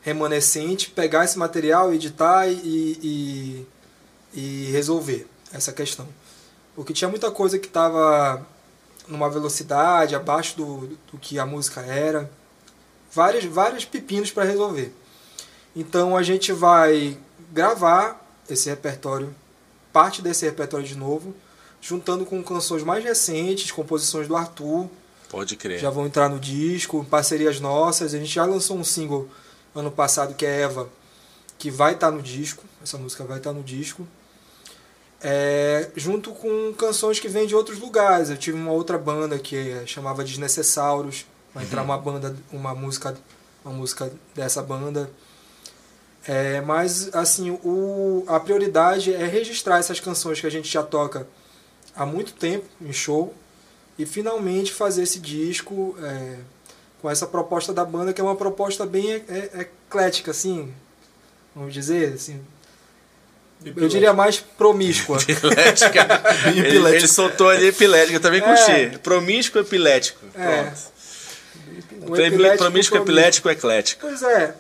remanescente, pegar esse material, editar e, e, e resolver essa questão. Porque tinha muita coisa que estava numa velocidade abaixo do, do que a música era. Vários, vários pepinos para resolver. Então a gente vai gravar esse repertório, parte desse repertório de novo, juntando com canções mais recentes, composições do Arthur, Pode crer. já vão entrar no disco, parcerias nossas. A gente já lançou um single ano passado que é Eva, que vai estar no disco. Essa música vai estar no disco. É, junto com canções que vêm de outros lugares. Eu tive uma outra banda que chamava Desnecessauros. Vai entrar uma banda, uma música, uma música dessa banda. É, mas assim, o, a prioridade é registrar essas canções que a gente já toca há muito tempo em show e finalmente fazer esse disco é, com essa proposta da banda que é uma proposta bem é, é, eclética assim vamos dizer assim eu diria mais promíscua [LAUGHS] Epilética. Ele, ele soltou ali epilético, eu também É. curti. Promíscuo epilético. É. Pronto. Epilético Promíscuo promíscuo. epilético eclético. pois é.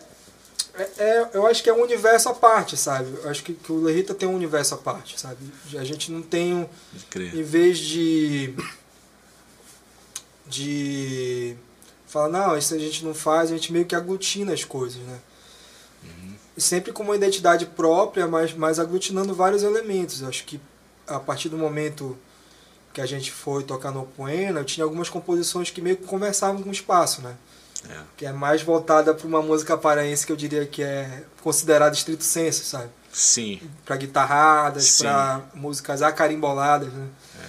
É, é, eu acho que é um universo à parte, sabe? Eu acho que, que o Lerita tem um universo à parte, sabe? A gente não tem um, em vez de de falar não isso a gente não faz a gente meio que aglutina as coisas né? E sempre com uma identidade própria mas mas aglutinando vários elementos. Eu acho que a partir do momento que a gente foi tocar no Poena eu tinha algumas composições que meio que conversavam com o espaço né? É. que é mais voltada para uma música paraense que eu diria que é considerada estrito senso sabe? Sim. para guitarradas para músicas acarimboladas né?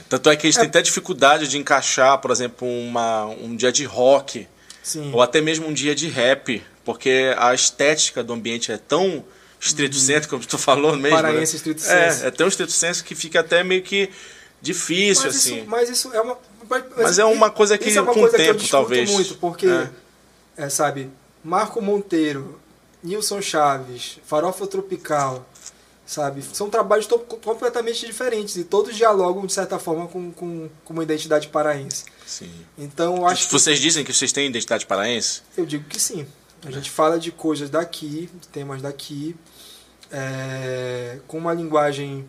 Tanto é que a gente tem até dificuldade de encaixar, por exemplo, uma, um dia de rock sim ou até mesmo um dia de rap, porque a estética do ambiente é tão estrito senso, como tu falou mesmo. Paraense né? estrito senso. É, é tão estrito senso que fica até meio que difícil, mas assim. Isso, mas isso é uma. Mas é uma coisa que é uma com o tempo, talvez. muito, porque, É. é, sabe, Marco Monteiro, Nilson Chaves, Farofa Tropical, sabe, são trabalhos completamente diferentes e todos dialogam, de certa forma, com, com, com uma identidade paraense. Sim. Então, eu acho que, Vocês dizem que vocês têm identidade paraense? eu digo que sim. A gente fala de coisas daqui, de temas daqui, é, com uma linguagem,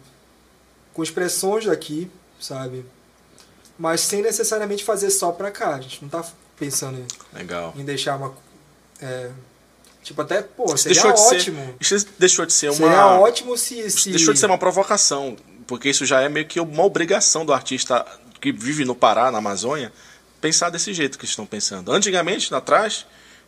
com expressões daqui, sabe? Mas sem necessariamente fazer só pra cá. A gente não tá pensando em, Legal. em deixar uma. é, tipo, até, pô, Isso seria deixou de ser- ótimo. Isso deixou de ser uma. Seria ótimo se. se Deixou de ser uma provocação, porque isso já é meio que uma obrigação do artista que vive no Pará, na Amazônia, pensar desse jeito que estão pensando. Antigamente, lá atrás,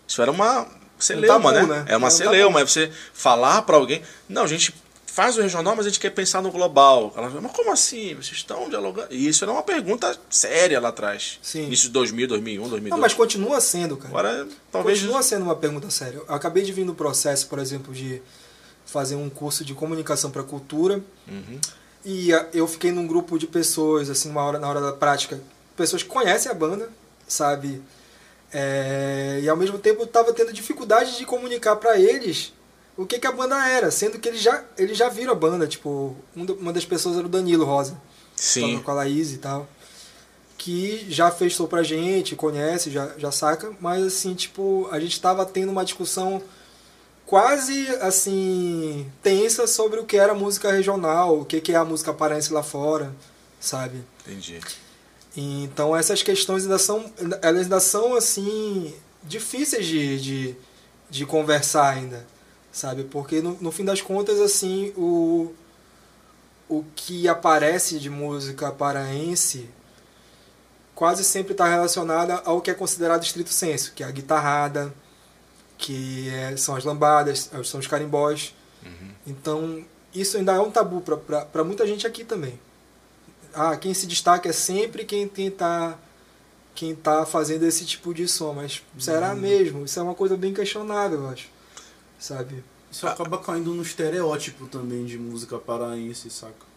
isso era uma celeuma, tabu, né? né? É uma Era um celeuma, é você falar pra alguém. Não, a gente faz o regional, mas a gente quer pensar no global. Ela mas como assim? Vocês estão dialogando? E isso era uma pergunta séria lá atrás. Sim. Isso de 2000, 2001, 2002. Não, mas continua sendo, cara. Agora, talvez... Continua sendo uma pergunta séria. Eu acabei de vir no processo, por exemplo, de fazer um curso de comunicação para cultura. Uhum. E ah, eu fiquei num grupo de pessoas, assim, uma hora, na hora da prática, pessoas que conhecem a banda, sabe? É, e ao mesmo tempo eu estava tendo dificuldade de comunicar para eles o que, que a banda era, sendo que eles já, eles já viram a banda, tipo, um uma das pessoas era o Danilo Rosa, Sim. toca com a Laís e tal, que já fez show pra gente, conhece, já, já saca, mas assim, tipo, a gente tava tendo uma discussão quase assim tensa sobre o que era música regional, o que, que é a música paraense lá fora, sabe? Entendi. Então essas questões ainda são, elas ainda são assim difíceis de, de, de conversar ainda, sabe? Porque no, no fim das contas assim o o que aparece de música paraense quase sempre está relacionada ao que é considerado estrito senso, que é a guitarrada, que é- são as lambadas, são os carimbós. Então isso ainda é um tabu para muita gente aqui também ah, quem se destaca é sempre quem quem tá, quem tá fazendo esse tipo de som. Mas será mesmo? Isso é uma coisa bem questionável, eu acho. Sabe? Isso acaba caindo no estereótipo também de música paraense, saca?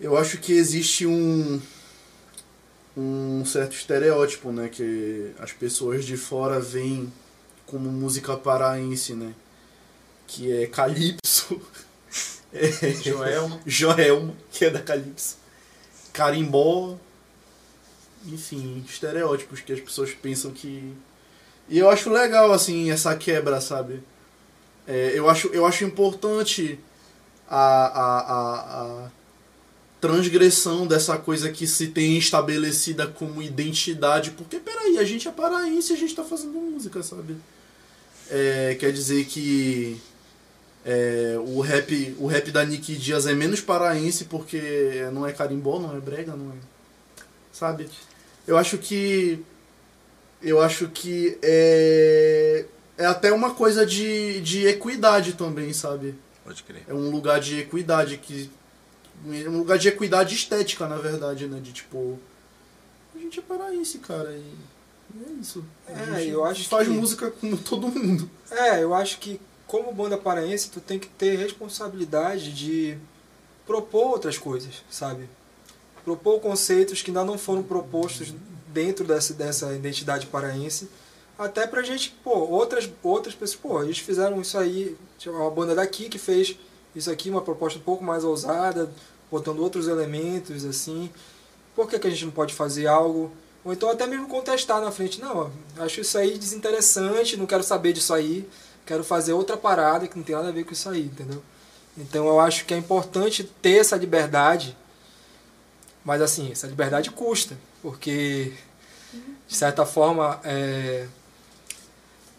Eu acho que existe um um certo estereótipo, né, que as pessoas de fora veem como música paraense, né? Que é calypso. [LAUGHS] É, Joelma. Joelma, que é da calypso. Carimbó. Enfim, estereótipos que as pessoas pensam que e eu acho legal assim essa quebra, sabe? É, eu, acho, eu acho importante a, a, a, a transgressão dessa coisa que se tem estabelecida como identidade. Porque, peraí, a gente é paraense e a gente tá fazendo música, sabe? É, quer dizer que é, o, rap, o rap da Nick Dias é menos paraense porque não é carimbó, não é brega, não é. Sabe? Eu acho que. Eu acho que é. É até uma coisa de, de equidade também, sabe? Pode crer. É um lugar de equidade que. É um lugar de equidade estética, na verdade, né? De tipo. A gente é paraense, cara. E é isso. A É, gente eu acho faz que- música com todo mundo. É, eu acho que como banda paraense, tu tem que ter responsabilidade de propor outras coisas, sabe? Propor conceitos que ainda não foram propostos dentro dessa, dessa identidade paraense. Até pra gente, pô, outras, outras pessoas, pô, eles fizeram isso aí, tinha uma banda daqui que fez isso aqui, uma proposta um pouco mais ousada, botando outros elementos, assim. Por que, que a gente não pode fazer algo? Ou então até mesmo contestar na frente, não, acho isso aí desinteressante, não quero saber disso aí, quero fazer outra parada que não tem nada a ver com isso aí, entendeu? Então eu acho que é importante ter essa liberdade, mas assim, essa liberdade custa, porque de certa forma é,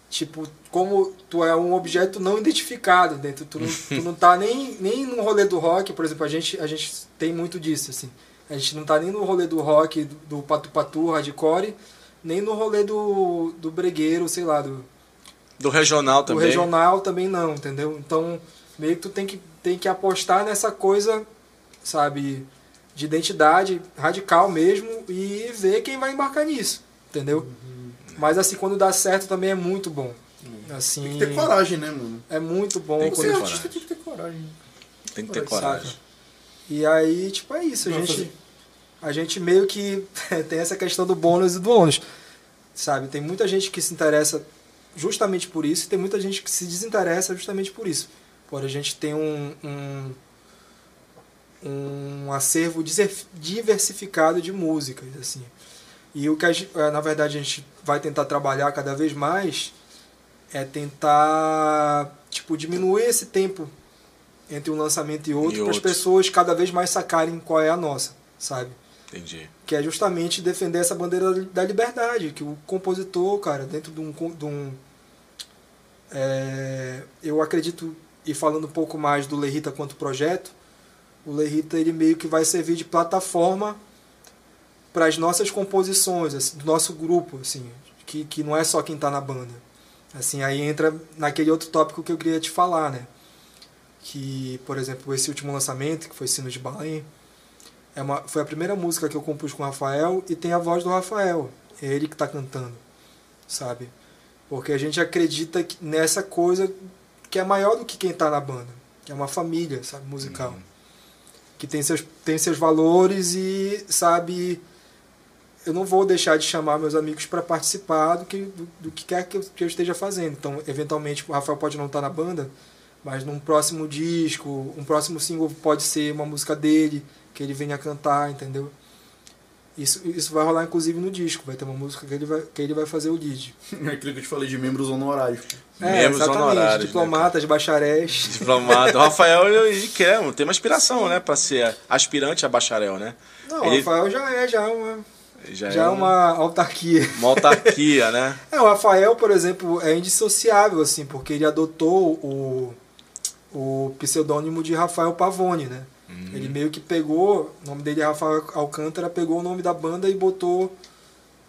tipo, como tu é um objeto não identificado dentro, tu não, tu não tá nem, nem no rolê do rock, por exemplo, a gente, a gente tem muito disso, assim. A gente não tá nem no rolê do rock, do, do patu patu, hardcore, nem no rolê do, do bregueiro, sei lá, do, Do regional do também. regional também não, entendeu? Então, meio que tu tem que, tem que apostar nessa coisa, sabe, de identidade radical mesmo e ver quem vai embarcar nisso, entendeu? Mas assim, quando dá certo também é muito bom. Assim, Tem que ter coragem, né, mano? é muito bom Tem que Ser ter artista coragem. tem que ter coragem. Tem que ter Saca? coragem. E aí, tipo, é isso. A gente, fazer. a gente meio que [LAUGHS] tem essa questão do bônus e do ônus. Sabe? Tem muita gente que se interessa justamente por isso e tem muita gente que se desinteressa justamente por isso. Por a gente tem um, um, um acervo diversificado de músicas, assim. E o que, a eh, na verdade, a gente vai tentar trabalhar cada vez mais é tentar, tipo, diminuir esse tempo entre um lançamento e outro para as pessoas cada vez mais sacarem qual é a nossa, sabe? Entendi. Que é justamente defender essa bandeira da liberdade, que o compositor, cara, dentro de um... De um é, eu acredito, e falando um pouco mais do Lerita quanto projeto, o Lerita ele meio que vai servir de plataforma para as nossas composições, assim, do nosso grupo, assim, que, que não é só quem está na banda. Assim, aí entra naquele outro tópico que eu queria te falar, né? que, por exemplo, esse último lançamento, que foi Sino de Belém, é uma, foi a primeira música que eu compus com o Rafael e tem a voz do Rafael. É ele que está cantando, sabe? Porque a gente acredita nessa coisa que é maior do que quem está na banda, que é uma família, sabe, musical. Uhum. Que tem seus, tem seus valores e, sabe, eu não vou deixar de chamar meus amigos para participar do que, do, do que quer que eu, que eu esteja fazendo. Então, eventualmente, o Rafael pode não estar na banda, mas num próximo disco, um próximo single pode ser uma música dele, que ele venha cantar, entendeu? Isso, isso vai rolar inclusive no disco, vai ter uma música que ele vai, que ele vai fazer o lead. [LAUGHS] É aquilo que eu te falei de membros honorários. É, Membros exatamente, honorários, né, diplomatas, bacharéis. [LAUGHS] Diplomata. O Rafael, ele quer, tem uma inspiração, né? Pra ser aspirante a bacharel, né? Não, Ele- o Rafael já é, já é uma, Já, já é um- uma autarquia. uma autarquia, né? [LAUGHS] É, o Rafael, por exemplo, é indissociável, assim, porque ele adotou o, o pseudônimo de Rafael Pavone, né? Uhum. Ele meio que pegou, o nome dele é Rafael Alcântara, pegou o nome da banda e botou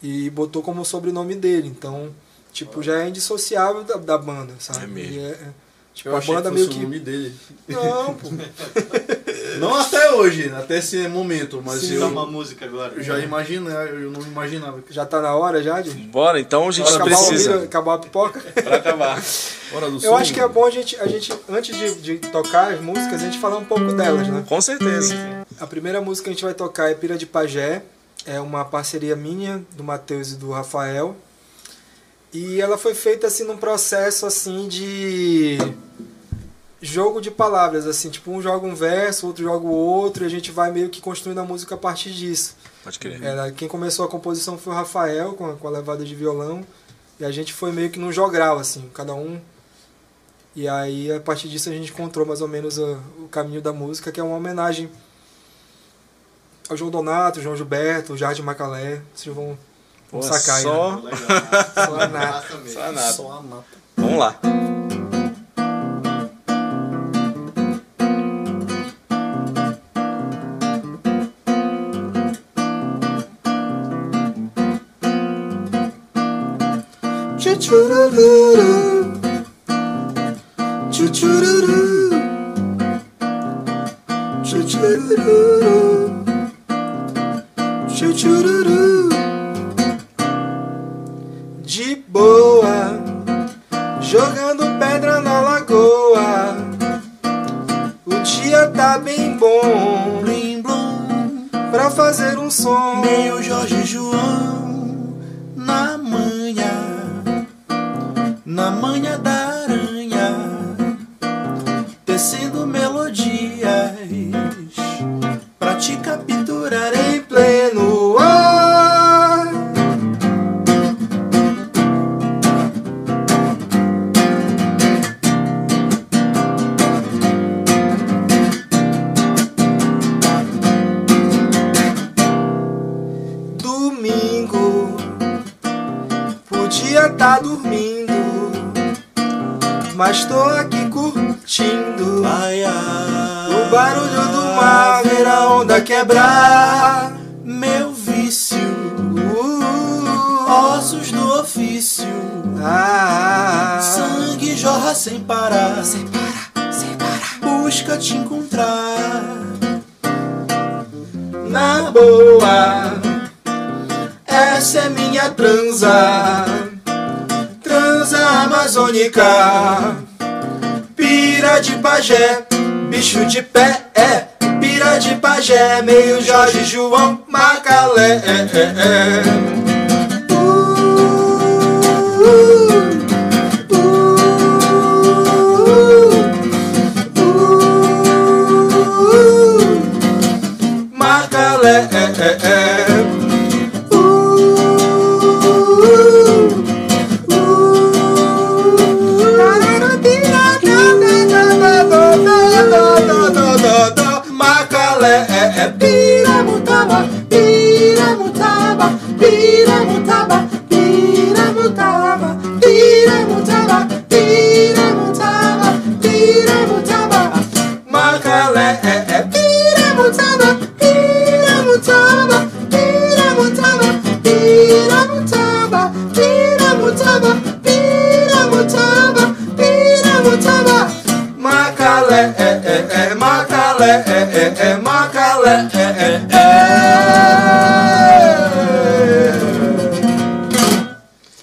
e botou como sobrenome dele. Então, tipo, já é indissociável da, da banda, sabe? É mesmo. É- é- tipo, Eu a achei banda que meio que. o nome dele. Não, pô. [LAUGHS] Não até hoje, até esse momento, mas Sim. eu uma música agora. já imaginei, eu não imaginava. Já tá na hora já de Bora, então a gente Bora, acabar, precisa. milho, acabar a pipoca? [LAUGHS] Pra acabar. Hora do Eu som. acho que é bom a gente, a gente antes de, de tocar as músicas, a gente falar um pouco delas, né? Com certeza. A primeira música que a gente vai tocar é Pira de Pajé. É uma parceria minha, do Matheus e do Rafael. E ela foi feita assim num processo assim de jogo de palavras, assim, tipo um joga um verso, outro joga o outro, e a gente vai meio que construindo a música a partir disso. Pode crer. Era, quem começou a composição foi o Rafael, com a, com a levada de violão, e a gente foi meio que num jogral, assim, cada um. E aí, a partir disso, a gente encontrou mais ou menos o, o caminho da música, que é uma homenagem ao João Donato, João Gilberto, Jardim Macalé. Vocês vão, vão Pô, sacar aí. só- né? Legal. Só. Massa mesmo. Só nada. Só a mata. Vamos lá. Shoo-doo-doo-doo. Macalé.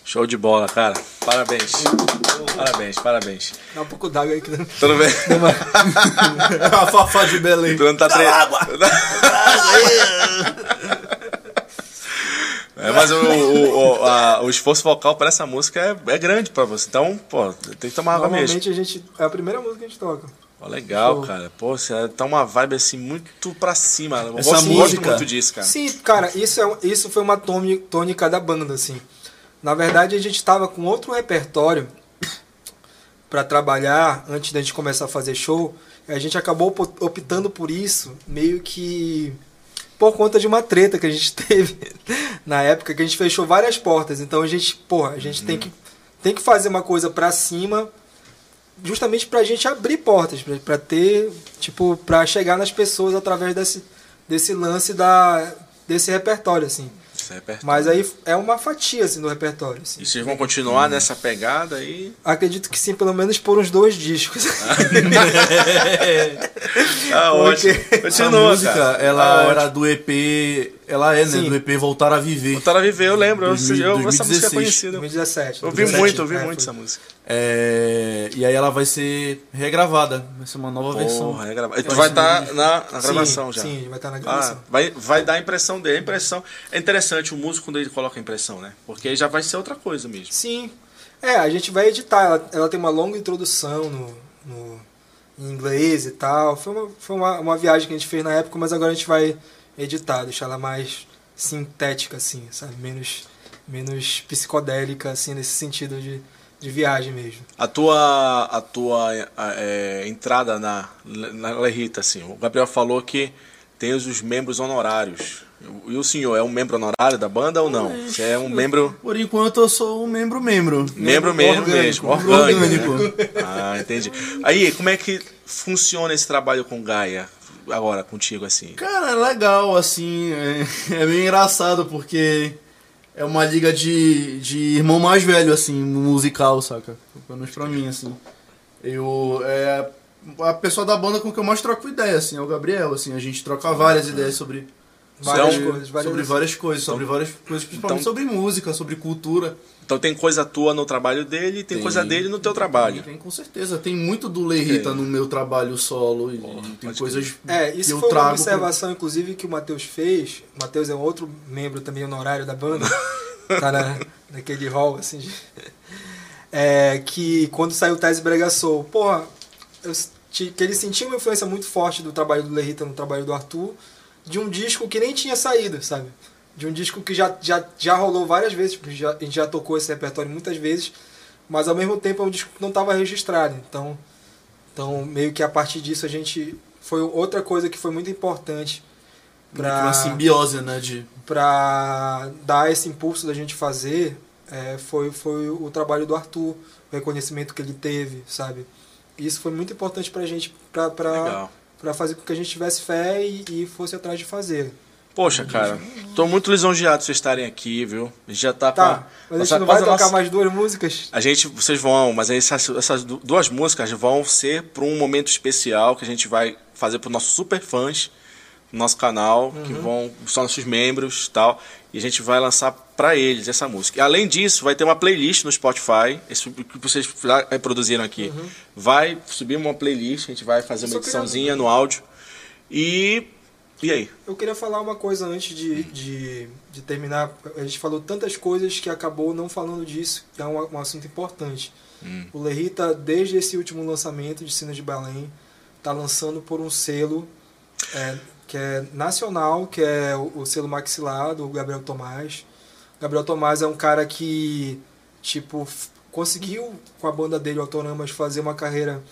Show de bola, cara. Parabéns. Parabéns, parabéns. Dá um pouco d'água aí que não. Tudo bem? [LAUGHS] A Fafá de Belém. Tu não tá tre... [LAUGHS] É, mas o, o, o, a- o esforço vocal para essa música é, é grande pra você. Então, pô, tem que tomar água mesmo. Normalmente a gente. É a primeira música que a gente toca. Ó, legal, Show. cara. Pô, você tá uma vibe assim muito pra cima. Eu Essa gosto, música- gosto muito disso, cara. Sim, cara, isso, é, isso foi uma tôni- tônica da banda, assim. Na verdade, a gente tava com outro repertório pra trabalhar antes da gente começar a fazer show. E a gente acabou op- optando por isso, meio que por conta de uma treta que a gente [LAUGHS] teve na época, que a gente fechou várias portas. Então a gente, porra, a gente tem, que, tem que fazer uma coisa pra cima justamente pra gente abrir portas, pra, pra ter, tipo, pra chegar nas pessoas através desse, desse lance da, desse repertório, assim. Esse repertório. Mas aí é uma fatia, assim, do repertório, assim. E vocês vão continuar nessa pegada aí? Acredito que sim, pelo menos por uns dois discos. [LAUGHS] Ah, Porque ótimo. Essa Continua, música, cara. ela Ah, era do EP. Ela é, né? Sim. Do EP Voltar a Viver. Voltaram a viver, eu lembro. Eu, 2000, eu, essa música é 2016. conhecida. 2017. Eu ouvi 2017, muito, eu ouvi é, muito foi. essa música. É, e aí ela vai ser regravada. Vai ser uma nova versão. Porra, é grava... Tu Vai estar muito na, na gravação sim, já. Sim, vai estar na Ah, gravação. vai, vai dar a impressão dele. A impressão. É interessante o músico quando ele coloca a impressão, né? Porque aí já vai ser outra coisa mesmo. Sim. É, a gente vai editar. Ela, ela tem uma longa introdução no, no, em inglês e tal. Foi, uma, foi uma, uma viagem que a gente fez na época, mas agora a gente vai editar, deixar ela mais sintética, assim, sabe? Menos, menos psicodélica, assim, nesse sentido de, de viagem mesmo. A tua, a tua a- é, entrada na, na Lerita, assim, o Gabriel falou que tem os, os membros honorários. E o senhor é um membro honorário da banda ou não? Você é um membro. Por enquanto eu sou um membro membro. Membro mesmo, orgânico, mesmo. membro Orgânico. orgânico. né? Ah, entendi. Aí, como é que funciona esse trabalho com Gaia? Agora, contigo, assim. Cara, é legal, assim. É, é meio engraçado porque é uma liga de, de irmão mais velho, assim, musical, saca? Pelo menos pra mim, assim. Eu. É a pessoa da banda com que eu mais troco ideia, assim, é o Gabriel, assim. A gente troca várias ideias sobre. Várias Então, coisas. Várias sobre várias coisas, sobre várias coisas, principalmente então- sobre música, sobre cultura. Então tem coisa tua no trabalho dele e tem, Tem. coisa dele no teu trabalho. Tem, com certeza. Tem muito do Lerita É. no meu trabalho solo e tem coisas É, que isso eu foi uma observação, inclusive, que o Matheus fez. O Matheus é um outro membro também honorário da banda. [LAUGHS] tá na, naquele hall, assim. de- É, que quando saiu Tese Bregaçou, porra, eu que ele sentia uma influência muito forte do trabalho do Lerita no trabalho do Arthur, de um disco que nem tinha saído, sabe? De um disco que já, já, já rolou várias vezes, tipo, já, a gente já tocou esse repertório muitas vezes, mas ao mesmo tempo é um disco que não estava registrado. Então, então, meio que a partir disso a gente. Foi outra coisa que foi muito importante pra, uma simbiose, né? De, pra dar esse impulso da gente fazer é, foi, foi o trabalho do Arthur, o reconhecimento que ele teve, sabe? Isso foi muito importante pra gente, pra, pra, Pra fazer com que a gente tivesse fé e, e fosse atrás de fazer. Poxa, cara, tô muito lisonjeado de vocês estarem aqui, viu? A gente já tá, Tá, com. mas a gente não vai tocar nossa- mais duas músicas? A gente, vocês vão, mas essas, essas du- duas músicas vão ser para um momento especial que a gente vai fazer para os nossos super fãs no nosso canal, que Uhum. vão são nossos membros e tal, e a gente vai lançar para eles essa música. Além disso, vai ter uma playlist no Spotify, esse que vocês já reproduziram aqui. Vai subir uma playlist, a gente vai fazer uma Uhum. queria- ediçãozinha no áudio. E e aí? Eu queria falar uma coisa antes de, de, de terminar. A gente falou tantas coisas que acabou não falando disso, que é um, um assunto importante. Hum. O Lerita, desde esse último lançamento de Sinas de Belém, está lançando por um selo é, que é nacional, que é o, o selo Maxilar, do Gabriel Tomás. Gabriel Tomás é um cara que, tipo, conseguiu, com a banda dele, Autoramas, fazer uma carreira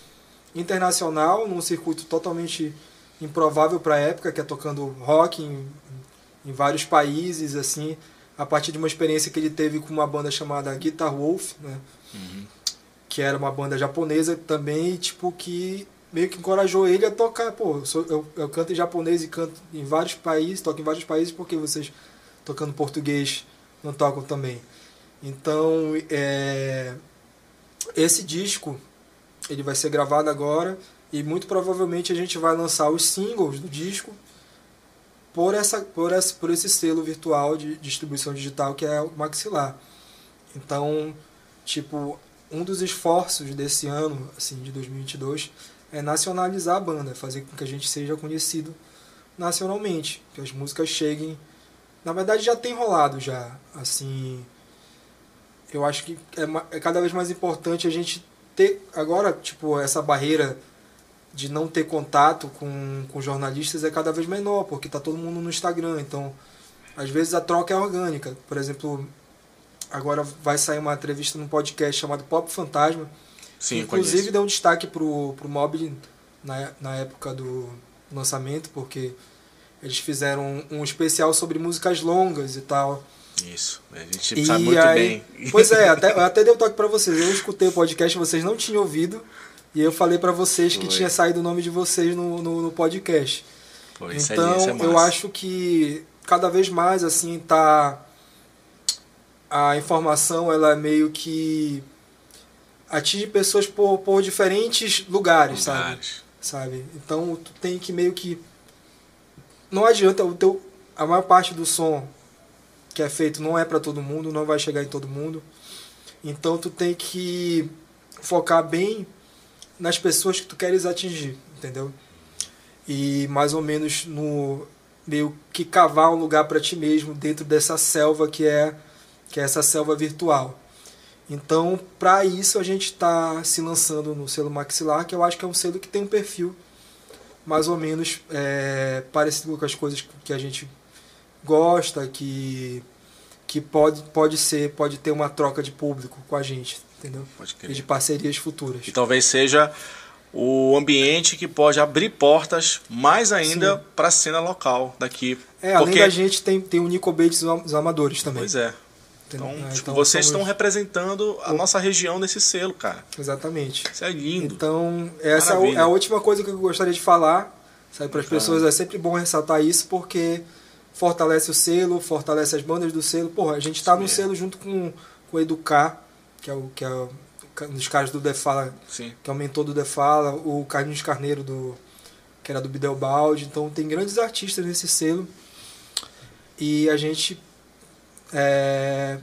internacional, num circuito totalmente improvável para a época, que é tocando rock em, em vários países, assim, a partir de uma experiência que ele teve com uma banda chamada Guitar Wolf, né? que era uma banda japonesa também, tipo, que meio que encorajou ele a tocar, pô, eu, sou- eu, eu canto em japonês e canto em vários países, toco em vários países, porque vocês tocando português não tocam também. Então, é, esse disco, ele vai ser gravado agora e muito provavelmente a gente vai lançar os singles do disco por, essa, por, essa, por esse selo virtual de distribuição digital que é o Maxilar. Então, tipo, um dos esforços desse ano, assim, de 2022, é nacionalizar a banda, fazer com que a gente seja conhecido nacionalmente, que as músicas cheguem. Na verdade, já tem rolado já, assim. Eu acho que é, é cada vez mais importante a gente ter agora, tipo, essa barreira de não ter contato com, com jornalistas é cada vez menor, porque tá todo mundo no Instagram, então às vezes a troca é orgânica. Por exemplo, agora vai sair uma entrevista num podcast chamado Pop Fantasma, Sim, inclusive deu um destaque pro, pro Mobile na, na época do lançamento, porque eles fizeram um, um especial sobre músicas longas e tal. Isso, a gente E sabe muito aí- bem. Pois é, [LAUGHS] até, eu até dei um toque pra vocês. Eu escutei o podcast, vocês não tinham ouvido. E eu falei pra vocês que Foi. tinha saído o nome de vocês no, no, no podcast. Pô, então, é eu acho que cada vez mais assim tá a informação ela é meio que atinge pessoas por, por diferentes lugares, sabe? Lugares. sabe? Então tu tem que meio que não adianta o teu a maior parte do som que é feito não é para todo mundo, não vai chegar em todo mundo. Então tu tem que focar bem nas pessoas que tu queres atingir, entendeu? E mais ou menos no meio que cavar um lugar para ti mesmo dentro dessa selva que é que é essa selva virtual. Então, para isso a gente está se lançando no selo Maxilar, que eu acho que é um selo que tem um perfil mais ou menos é, parecido com as coisas que a gente gosta, que que pode pode ser, pode ter uma troca de público com a gente, entendeu? Pode E de parcerias futuras. E talvez seja o ambiente que pode abrir portas mais ainda para a cena local daqui. É, além Porque- da gente tem tem o Nico Bates os amadores também. Pois é. Então, É, tipo, então vocês estão representando a O- nossa região nesse selo, cara. exatamente. Isso é lindo. Então, essa é a- Maravilha. é a última coisa que eu gostaria de falar. Para as Bacana. pessoas é sempre bom ressaltar isso porque fortalece o selo, fortalece as bandas do selo. Porra, a gente tá Isso no mesmo. selo junto com, com o Educar, que é o que é o- um dos caras do Defala, Sim. que é o mentor do Defala, o Carlinhos Carneiro do que era do Bidelbalde. Então tem grandes artistas nesse selo. E a gente é,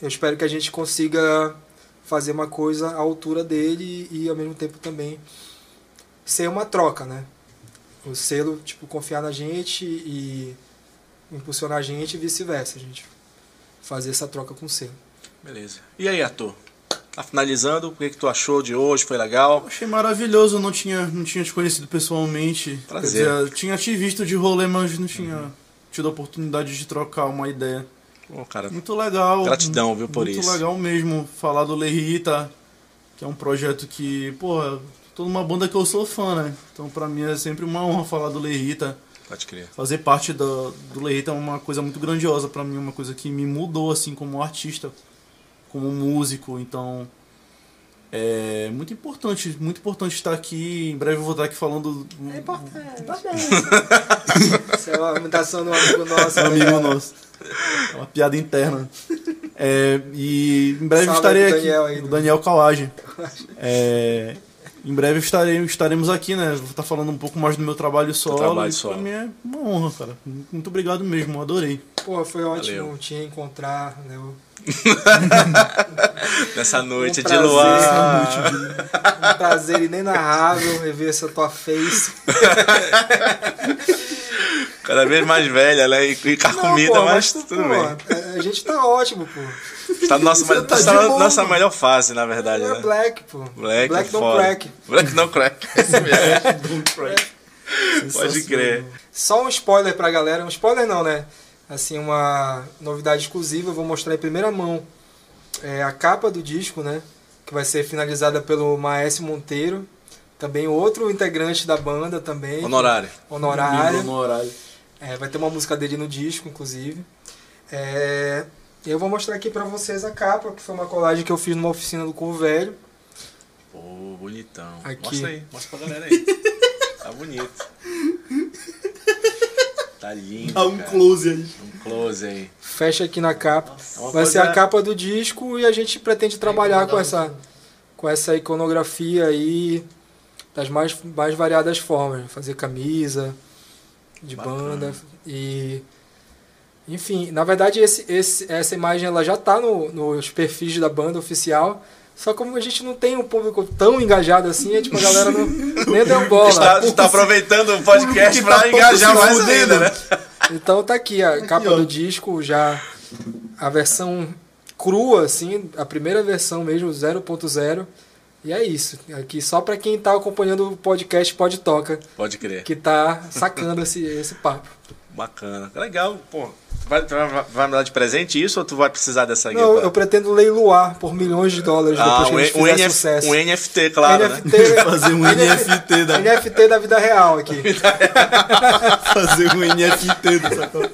eu espero que a gente consiga fazer uma coisa à altura dele e ao mesmo tempo também ser uma troca, né? O selo, tipo, confiar na gente e impulsionar a gente e vice-versa, a gente fazer essa troca com o selo. Beleza. E aí, Arthur? Tá finalizando? O que, que tu achou de hoje? Foi legal? Achei maravilhoso, não tinha, não tinha te conhecido pessoalmente. Prazer. Quer dizer, eu tinha te visto de rolê, mas não tinha tido a oportunidade de trocar uma ideia. Pô, cara, Muito legal. Gratidão, viu, por muito isso. legal mesmo falar do Lerita, que é um projeto que, pô, toda uma banda que eu sou fã, né? Então pra mim é sempre uma honra falar do Lerita. pode crer. Fazer parte do, do Lerita é uma coisa muito grandiosa pra mim, uma coisa que me mudou assim como artista, como músico, então é muito importante, muito importante estar aqui. Em breve eu vou estar aqui falando É importante. [LAUGHS] Isso é uma imitação do amigo nosso. um amigo né? nosso. É uma piada interna. É, e em breve Salve estarei aqui. Daniel aí, o Daniel Kawage. É, em breve estarei, estaremos aqui, né? Vou estar falando um pouco mais do meu trabalho solo. trabalho solo. Pra mim é uma honra, cara. Muito obrigado mesmo, adorei. Pô, foi ótimo Valeu. te encontrar, [LAUGHS] né? Um Nessa noite de prazer, luar. Um prazer inenarrável rever essa tua face. [LAUGHS] Cada vez mais velha, né? E, e com a Não, comida, pô, mas tu, tudo pô, bem. A a gente tá ótimo, pô. Tá na nossa, tá tá nossa melhor fase, na verdade, É né? black, pô. Black, black é don't foda. crack. Black não crack. [LAUGHS] Esse mesmo. Pode Sensacional. crer. Só um spoiler pra galera. Um spoiler não, né? Assim, uma novidade exclusiva. Eu vou mostrar em primeira mão é, a capa do disco, né? Que vai ser finalizada pelo Maestro Monteiro. Também outro integrante da banda também. Honorário. Honorário. Honorário. É, vai ter uma música dele no disco, inclusive. É, eu vou mostrar aqui pra vocês a capa, que foi uma colagem que eu fiz numa oficina do Corvo Velho. Pô, bonitão. Aqui. Mostra aí, mostra pra galera aí. [LAUGHS] Tá bonito. Tá lindo. Dá um cara. close aí. Um close aí. Fecha aqui na capa. Uma Vai ser a capa do disco e a gente pretende trabalhar com essa, com essa iconografia aí das mais, mais variadas formas. Fazer camisa, de Bacana. banda e enfim, na verdade esse, esse, essa imagem ela já tá no, nos perfis da banda oficial. Só como a gente não tem um público tão engajado assim, é, tipo, a galera não, [LAUGHS] nem deu bola. Está, está aproveitando o podcast pra tá engajar mais ainda, né? Então tá aqui a capa ó. do disco, já a versão crua, assim, a primeira versão mesmo, 0.0. E é isso. Aqui só pra quem tá acompanhando o podcast Pode Toca, Pode crer. que tá sacando esse, esse papo. Bacana. Legal, pô. Vai, vai, vai me dar de presente isso ou tu vai precisar dessa Não, eu pretendo leiloar por milhões de dólares Ah, depois que um, eles um, fizerem NF, sucesso. um NFT, claro, né? NFT, [LAUGHS] Fazer um NFT da, NFT da vida real aqui. [LAUGHS] fazer um NFT dessa coisa.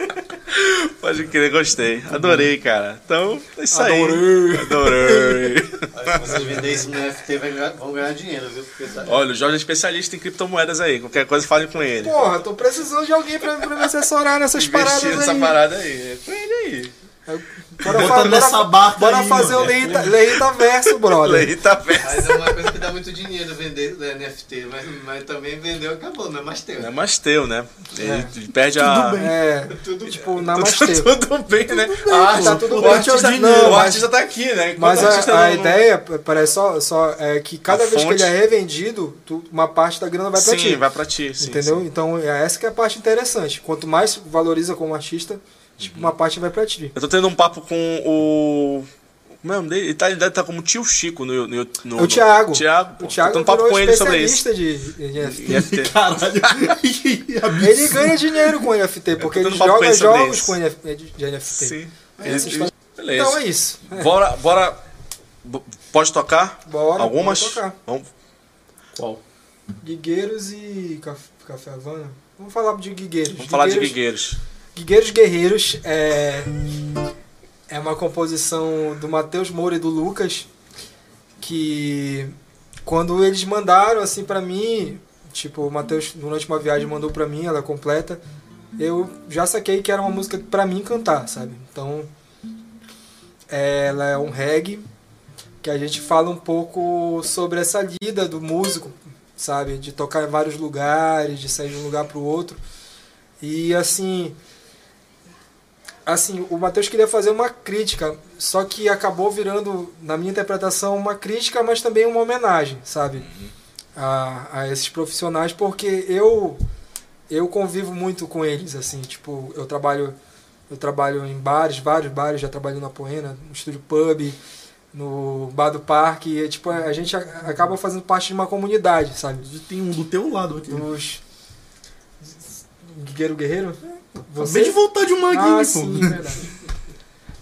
Pode crer, gostei. Adorei, cara. Então, é isso aí. Adorei. Adorei. Se vocês venderem isso no ganhar- vão ganhar dinheiro, viu? Porque tá... Olha, o Jorge é especialista em criptomoedas aí. Qualquer coisa, fale com ele. Porra, tô precisando de alguém pra, pra me assessorar nessas paradas Investir nessa aí. parada aí. É com ele aí. Bora, Bota fa- nessa bora- barca bora aí, fazer mano. o Leita, Leita Verso, brother. Leita Verso. Mas é uma coisa que dá muito dinheiro vender da NFT, mas, mas também vendeu acabou, não é mais teu. Não é mais teu, né? Ele perde a. [LAUGHS] É, Tudo tipo, namastê. [LAUGHS] Tudo bem, né? bem, a arte, tá tudo o bem. artista, Não, não, o mas- artista tá aqui, né? Enquanto Mas a, a não- não- ideia, parece só, só é que cada A vez que fonte- ele é revendido, tu- uma parte da grana vai pra sim, ti. vai pra ti. Sim, entendeu? sim. Então, é essa que é a parte interessante. Quanto mais valoriza como artista, tipo, uma parte vai pra ti. Eu tô tendo um papo com o. Como é o nome dele? Ele tá, ele tá como tio Chico no. no, no o Thiago. Thiago, pô. O Thiago tô tendo um papo com ele sobre isso. especialista de, de NFT. [LAUGHS] Caralho. [LAUGHS] Ele ganha dinheiro com NFT, porque ele joga jogos com NFT, de NFT. Sim. Ele- história- Beleza. Então é isso. É. Bora, bora. Pode tocar? Bora, Algumas? tocar. Vamos. Qual? Guigueiros e Caf- Café Havana. Vamos falar de Guigueiros. Vamos falar de Guigueiros. Guigueiros Guerreiros é, é uma composição do Matheus Moura e do Lucas que quando eles mandaram assim pra mim, tipo, o Matheus durante uma viagem mandou pra mim, ela é completa, eu já saquei que era uma música pra mim cantar, sabe? Então ela é um reggae que a gente fala um pouco sobre essa lida do músico, sabe? De tocar em vários lugares, de sair de um lugar pro outro. E assim, assim, o Matheus queria fazer uma crítica, só que acabou virando, na minha interpretação, uma crítica, mas também uma homenagem, sabe? A, a esses profissionais, porque eu eu convivo muito com eles, assim, tipo, eu trabalho eu trabalho em bares, vários bares, já trabalhei na Poena, no estúdio pub, no bar do parque, e, tipo, a gente acaba fazendo parte de uma comunidade, sabe? Tem um do teu lado aqui. Dos Guerreiro Guerreiro? Acabei de voltar de uma Ah, guinha, sim, pô. verdade.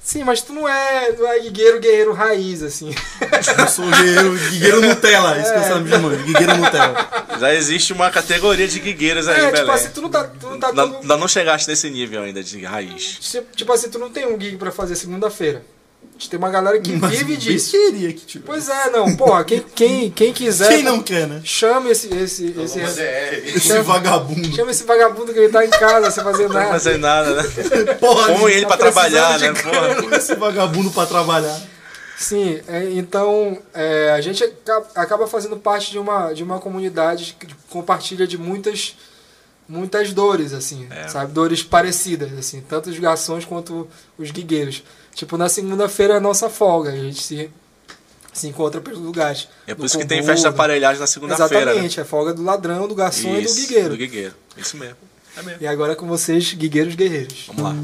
Sim, mas tu não é, não é guigueiro guerreiro raiz, assim. Eu sou guerreiro, guigueiro Nutella, isso que você tá me chamando, guigueiro Nutella. Já existe uma categoria de guigueiros aí, é, Belém. tipo assim, tu não tá. Tu não tá ainda não chegaste nesse nível ainda de raiz. Tipo tipo assim, tu não tem um gig pra fazer segunda-feira. A gente tem uma galera que Mas vive disso. queria que tivesse. Pois é, não, porra, quem, quem, quem quiser. Quem não quer, né? Chame esse. esse, esse, é, Esse vagabundo. chama esse vagabundo que ele tá em casa sem fazer [LAUGHS] nada. fazer nada, né? [LAUGHS] Porra, Põe ele tá pra trabalhar, né? Porra. Põe esse vagabundo pra trabalhar. Sim, é, então é, a gente aca- acaba fazendo parte de uma, de uma comunidade que compartilha de muitas muitas dores, assim, É. sabe? Dores parecidas, assim, tanto os garçons quanto os guigueiros. Tipo, na segunda-feira é a nossa folga, a gente se, se encontra pelos lugares. É por isso que tem festa de aparelhagem na segunda-feira, né? Exatamente, é folga do ladrão, do garçom e do Isso, guigueiro. Do guigueiro. Isso mesmo. É mesmo. E agora com vocês, guigueiros guerreiros. Vamos lá.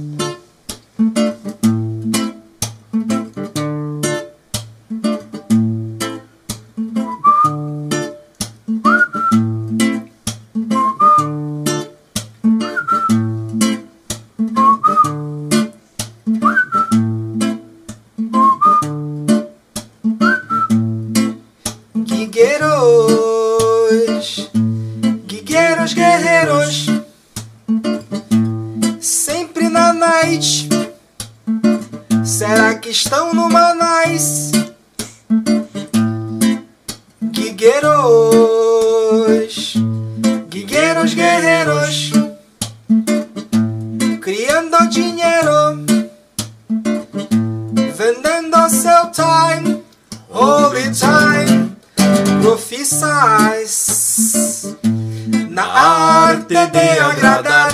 a arte de agradar,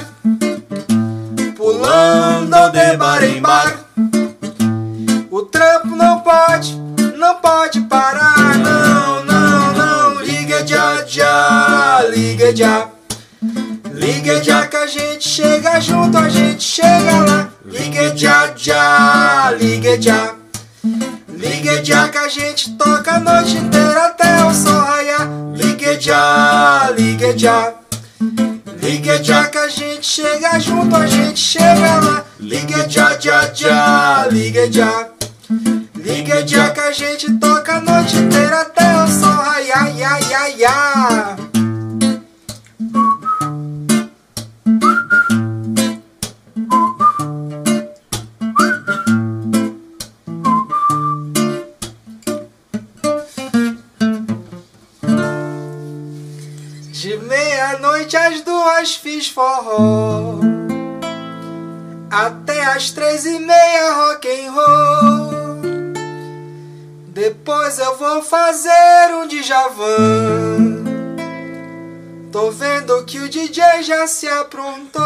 pulando de bar em bar. O trampo não pode, não pode parar, não, não, não. Liga já, já, liga já. Liga já que a gente chega junto, a gente chega lá. Liga já, já, liga já. Liga já que a gente toca a noite inteira até o sol raiar. Liga já, liga já. Liga já que a gente chega junto, a gente chega lá. Liga já, já, já, liga já. Liga já que a gente toca a noite inteira até o sol raiar, ya, ya, ya. Meia-noite às duas fiz forró. Até às três e meia rock and roll. Depois eu vou fazer um Djavan. Tô vendo que o DJ já se aprontou.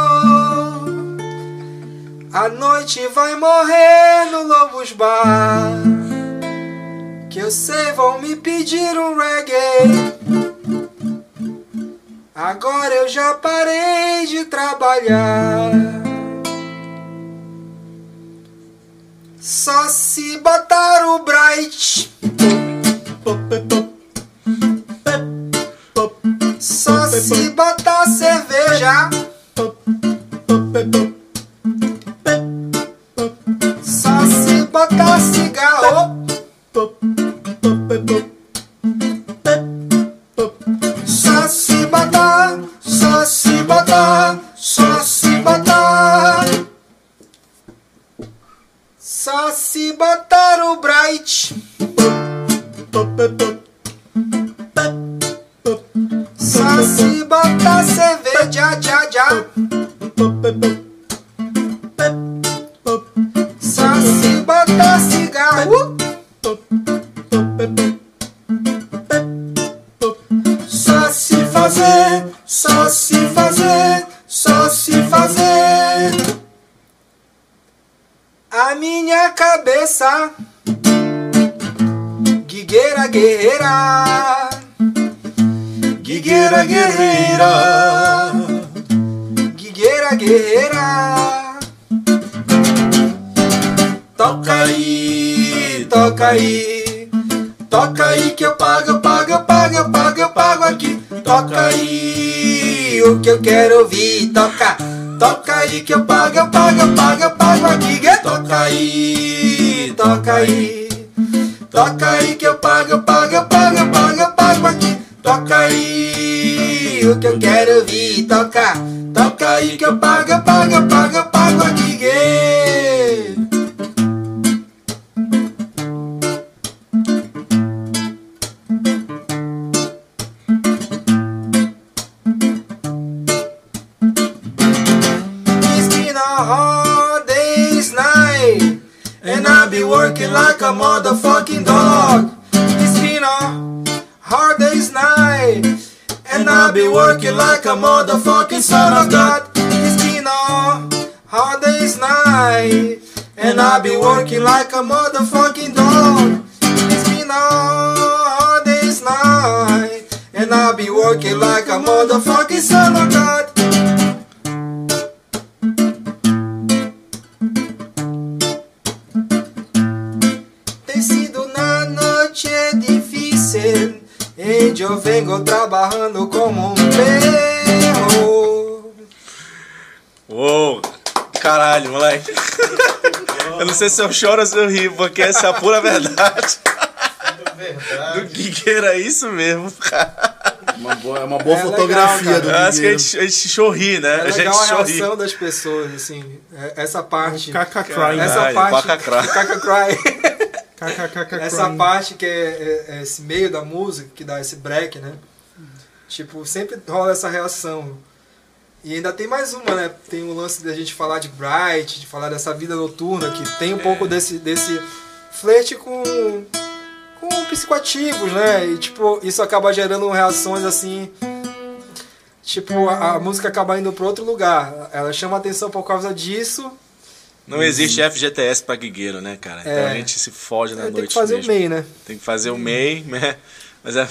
A noite vai morrer no Lobos Bar. Que eu sei vão me pedir um reggae Agora eu já parei de trabalhar. Só se botar o Bright. Só se botar cerveja. Cabeça, guigueira guerreira, guigueira guerreira, guigueira guerreira. Toca aí, toca aí. Toca aí que eu pago, eu pago, eu pago, eu pago, eu pago aqui. Toca aí o que eu quero ouvir. Toca, toca aí que eu pago, eu pago, eu pago, eu pago aqui. Toca aí, toca aí. Toca aí que eu pago, eu pago, eu pago, eu pago, eu pago aqui. Toca aí o que eu quero ouvir. Toca, toca aí que eu pago, eu pago, eu pago, eu pago aqui. It's working like a motherfucking dog. It's been a hard day's night, and I'll be working like a motherfucking son of God. It's been a hard day's night, and I'll be working like a motherfucking dog. It's been a hard day's night, and I'll be working like a motherfucking son of God. Difícil, onde eu vengo trabalhando como um perro. Uou! Caralho, moleque. Eu não sei se eu choro ou se eu rio, porque essa é a pura verdade. Do Verdade. Guigueira, é isso mesmo, cara. Uma boa, é uma boa É legal, fotografia cara. do Eu acho que a Guigueiro. gente, a gente chorri, né? É a gente legal a reação das pessoas, assim, é- essa parte. Caca crying. Caralho. Essa parte. Caca cry. Caca cry. [LAUGHS] Essa parte que é, é- é esse meio da música, que dá esse break, né? Tipo, sempre rola essa reação. E ainda tem mais uma, né? Tem o lance da gente falar de Bright, de falar dessa vida noturna, que tem um pouco desse, desse flerte com, com psicoativos, né? E, tipo, isso acaba gerando reações assim. Tipo, a, a música acaba indo para outro lugar. Ela chama atenção por causa disso. Não existe FGTS pra guigueiro, né, cara? Então É. a gente se foge na É, noite tem que fazer mesmo. o MEI, né? Tem que fazer o MEI, né? Mas é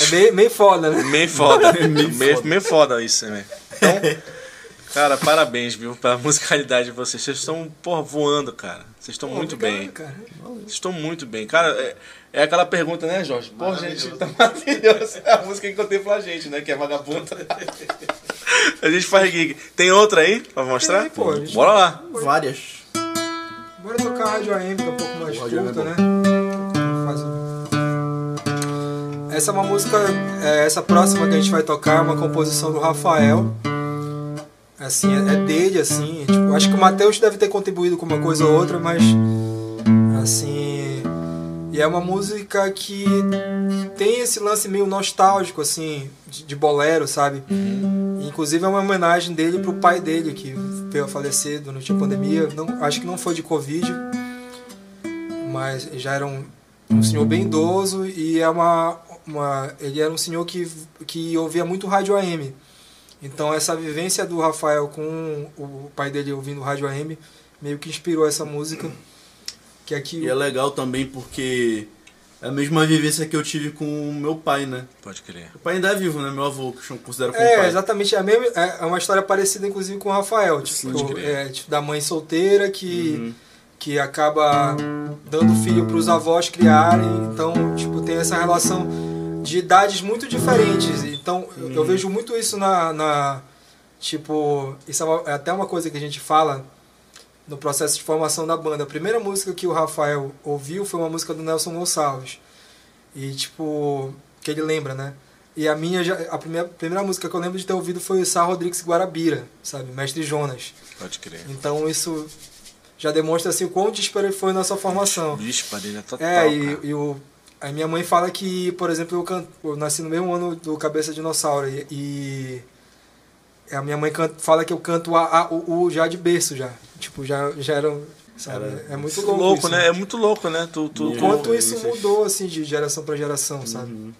É meio, meio foda, né? meio foda. [LAUGHS] Meio meio, foda. meio foda isso, né? Então, [LAUGHS] cara, parabéns, viu, pela musicalidade de vocês. Vocês estão, porra, voando, cara. Vocês estão muito obrigado, bem. Cara. Vocês estão muito bem. Cara, é, é aquela pergunta, né, Jorge? Pô, gente, tá maravilhoso. É a música que contei pra gente, né? Que é Vagabunda. a gente faz gig. Tem outra aí pra mostrar? Tem, pô, a gente- Bora lá. Várias. Bora tocar a Rádio AM, que é um pouco mais é curta, né? Essa é uma música, é, essa próxima que a gente vai tocar é uma composição do Rafael. Assim, é, é dele, assim. Tipo, acho que o Matheus deve ter contribuído com uma coisa ou outra, mas assim. E é uma música que tem esse lance meio nostálgico, assim, de, de bolero, sabe? Inclusive é uma homenagem dele pro pai dele, que veio a falecer durante a pandemia. Não, acho que não foi de Covid, mas já era um, um senhor bem idoso e é uma, uma, ele era um senhor que, que ouvia muito rádio AM. Então essa vivência do Rafael com o pai dele ouvindo rádio AM meio que inspirou essa música. Que aqui E é legal também porque é a mesma vivência que eu tive com o meu pai, né? Pode crer. O pai ainda é vivo, né? Meu avô, que eu considero como É, pai. exatamente. É, a mesma, é é uma história parecida, inclusive, com o Rafael. Pode Tipo, crer. é, tipo, da mãe solteira que, Uhum. que acaba dando filho para os avós criarem. Então, tipo, tem essa relação de idades muito diferentes. Então, eu- eu vejo muito isso na. na tipo, isso é, uma- é até uma coisa que a gente fala no processo de formação da banda. A primeira música que o Rafael ouviu foi uma música do Nelson Gonçalves. E, tipo, que ele lembra, né? E a minha, a primeira, primeira música que eu lembro de ter ouvido foi o Sá Rodrigues Guarabira, sabe? Mestre Jonas. Pode crer. Então isso já demonstra assim o quão disparo foi na sua formação. Vixe, padrinho, é total. É, e, e o, a minha mãe fala que, por exemplo, eu, can, eu nasci no mesmo ano do Cabeça Dinossauro e, e a minha mãe canta, fala que eu canto a, a- o, o já de berço já. Tipo, já, já era. Sabe? É muito Louco, louco, isso, né? É muito louco, né? Tu, tu, O quanto isso mudou assim de geração pra geração, sabe? Uhum.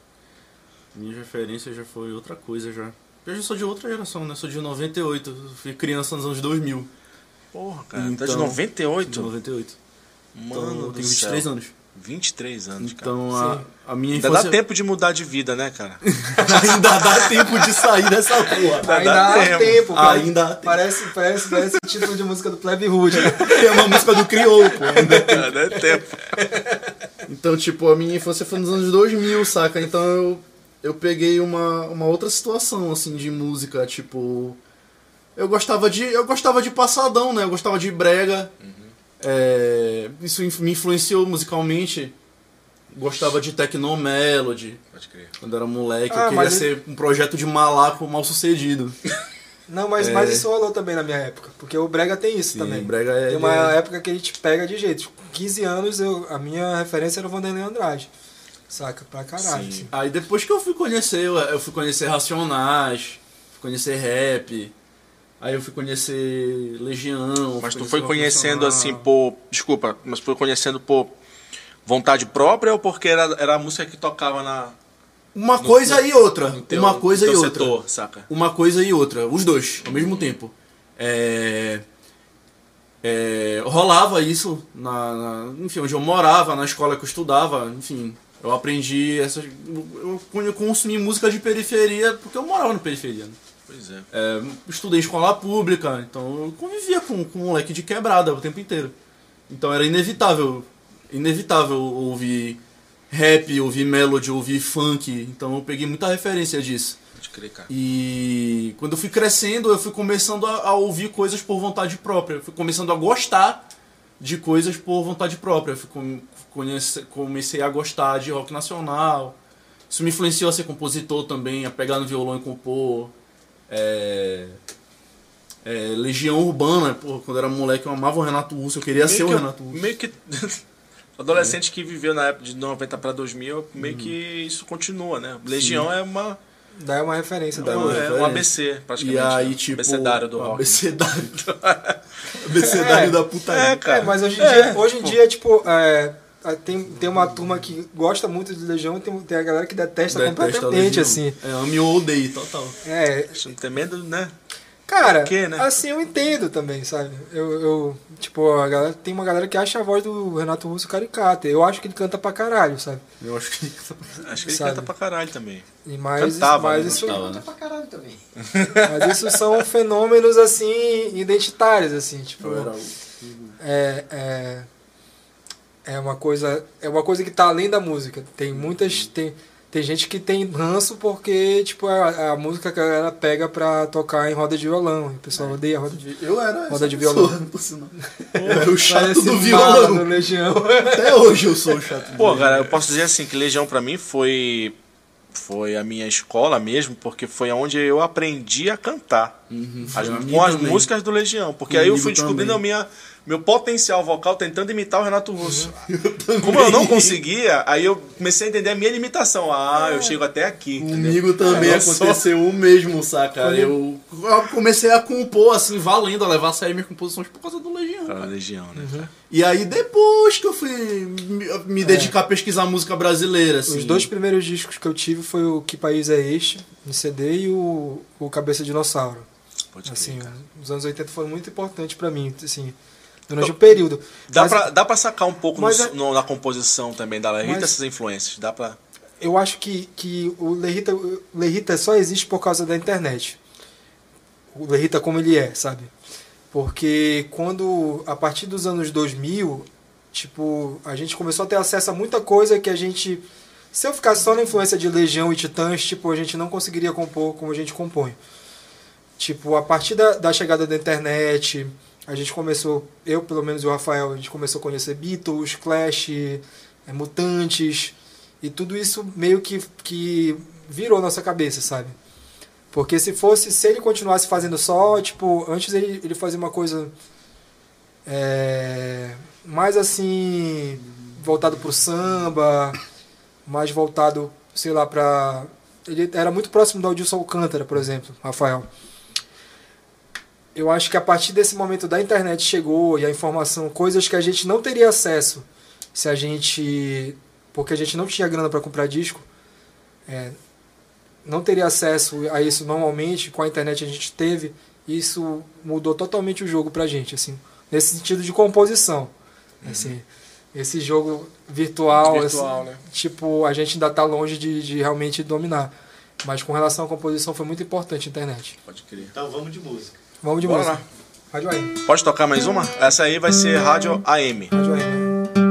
Minha referência já foi outra coisa já. Eu já sou de outra geração, né? Sou de 98. eu Fui criança nos anos 2000. Porra, cara. tá de Então, 98? De 98. Mano, Então, eu tenho 23 céu. anos. 23 anos, cara. Então a, minha Ainda infância. dá tempo de mudar de vida, né, cara? [LAUGHS] Ainda dá tempo de sair dessa rua. Ainda Ainda dá tempo. tempo, cara. Ainda tempo. Parece, parece, parece o título de música do Plebe Hood. né? [LAUGHS] É uma música do Criou, pô. Ainda Ainda dá tempo. Então, tipo, a minha infância foi nos anos 2000, saca? Então eu, eu peguei uma, uma outra situação, assim, de música, tipo... Eu gostava de eu gostava de passadão, né? Eu gostava de brega. É, isso me influenciou musicalmente. Gostava de techno melody. Pode crer. Quando era moleque, Ah, eu queria ser um projeto de malaco mal sucedido. [LAUGHS] Não, mas, É. mas isso rolou também na minha época. Porque o Brega tem isso Sim, também. brega é- Tem uma é- época que a gente pega de jeito. Com 15 anos, eu, a minha referência era o Vanderlei Andrade. Saca? Pra caralho. Sim. assim. Aí depois que eu fui conhecer, eu, eu fui conhecer Racionais, fui conhecer rap, aí eu fui conhecer Legião. Mas tu fui foi conhecendo Racional. assim por. Desculpa, mas foi conhecendo por vontade própria ou porque era, era a música que tocava na. Uma coisa e outra. no teu- uma coisa no e outra. setor, saca? Uma coisa e outra. Os dois, ao mesmo tempo. É... é, rolava isso na, na- enfim, onde eu morava, na escola que eu estudava, enfim. Eu aprendi essas. Eu eu consumi música de periferia porque eu morava na periferia. né? Pois é. É, estudei em escola pública, então eu convivia com, com um moleque de quebrada o tempo inteiro. Então era inevitável, inevitável ouvir rap, ouvir melody, ouvir funk. Então eu peguei muita referência disso. Pode crer, cara. E quando eu fui crescendo, eu fui começando a, a ouvir coisas por vontade própria. Eu fui começando a gostar de coisas por vontade própria. Eu fui com- conhece- comecei a gostar de rock nacional. Isso me influenciou a ser compositor também, a pegar no violão e compor. É, é, Legião Urbana, pô, quando eu era moleque eu amava o Renato Russo, eu queria ser o que, Renato Russo. Meio que. Adolescente que viveu na época de 90 pra 2000, meio que isso continua, né? Legião é uma. Daí é uma referência É, Daí uma- uma é um referência. ABC, praticamente. E aí, né? tipo. Abecedário do rock. Abecedário. [LAUGHS] abecedário É. da putaria. É, cara. É, mas hoje em É, dia, hoje em dia tipo, é, tem, tem uma turma que gosta muito de Legião e tem, tem a galera que detesta, Detesta a completamente, assim. É, ame ou odeie, total. É, tem medo, né? Cara, quê, né? assim eu entendo também, sabe? Eu, eu tipo, a galera, tem uma galera que acha a voz do Renato Russo caricata. Eu acho que ele canta pra caralho, sabe? Eu acho que. Acho que ele canta pra caralho também. E mais, Cantava, mas né? isso, Cantava. Canta pra caralho também. [LAUGHS] mas isso são fenômenos assim identitários, assim, tipo. É, é, é uma coisa é uma coisa que tá além da música tem muitas tem tem gente que tem ranço porque tipo a, a música que a galera pega pra tocar em roda de violão o pessoal odeia roda de Eu era. Roda de pessoa, violão. [LAUGHS] sinal. Eu era o chato Parece do violão. do Legião Até hoje eu sou o chato do Pô, violão. cara, eu posso dizer assim que Legião pra mim foi foi a minha escola mesmo, porque foi onde eu aprendi a cantar. Uhum, As- a com as também. músicas do Legião. Porque aí eu fui descobrindo a também. minha, meu potencial vocal tentando imitar o Renato Russo. [LAUGHS] Como eu não conseguia, aí eu comecei a entender a minha limitação. Ah, eu chego até aqui. entendeu? Comigo também Eu sou- aconteceu o mesmo, saca? Eu, eu comecei a compor, assim, valendo, a levar a sério minhas composições por causa do Legião. Cara, Legião, né? Uhum. E aí depois que eu fui me, me dedicar a pesquisar música brasileira, assim. os dois primeiros discos que eu tive foi o Que País é Este em CD e o, o Cabeça Dinossauro Pode crer, assim cara. os anos 80 foram muito importantes pra mim assim durante o período Dá, Mas- pra, dá pra sacar um pouco no- é- no- na composição também da Lerita essas influências. Dá pra. eu acho que, que o Lerita, o Lerita só existe por causa da internet. O Lerita como ele é, sabe? Porque quando, a partir dos anos 2000, tipo, a gente começou a ter acesso a muita coisa que a gente... Se eu ficasse só na influência de Legião e Titãs, tipo, a gente não conseguiria compor como a gente compõe. Tipo, a partir da, da chegada da internet, a gente começou, eu pelo menos e o Rafael, a gente começou a conhecer Beatles, Clash, é, Mutantes, e tudo isso meio que, que virou nossa cabeça, sabe? Porque se fosse, se ele continuasse fazendo só, tipo, antes ele, ele fazia uma coisa é, mais assim, voltado pro samba, mais voltado, sei lá, pra. Ele era muito próximo do Adilson Alcântara, por exemplo, Rafael. Eu acho que a partir desse momento da internet chegou e a informação, coisas que a gente não teria acesso se a gente. Porque a gente não tinha grana para comprar disco, é, não teria acesso a isso normalmente, com a internet a gente teve, e isso mudou totalmente o jogo pra gente, assim, nesse sentido de composição. Assim, esse jogo virtual, Virtual, assim, né? tipo, a gente ainda tá longe de, de realmente dominar. Mas com relação à composição foi muito importante a internet. Pode crer. Então vamos de música. Vamos de Bora música. lá. Rádio AM. Pode tocar mais uma? Essa aí vai ser Rádio AM. Rádio AM.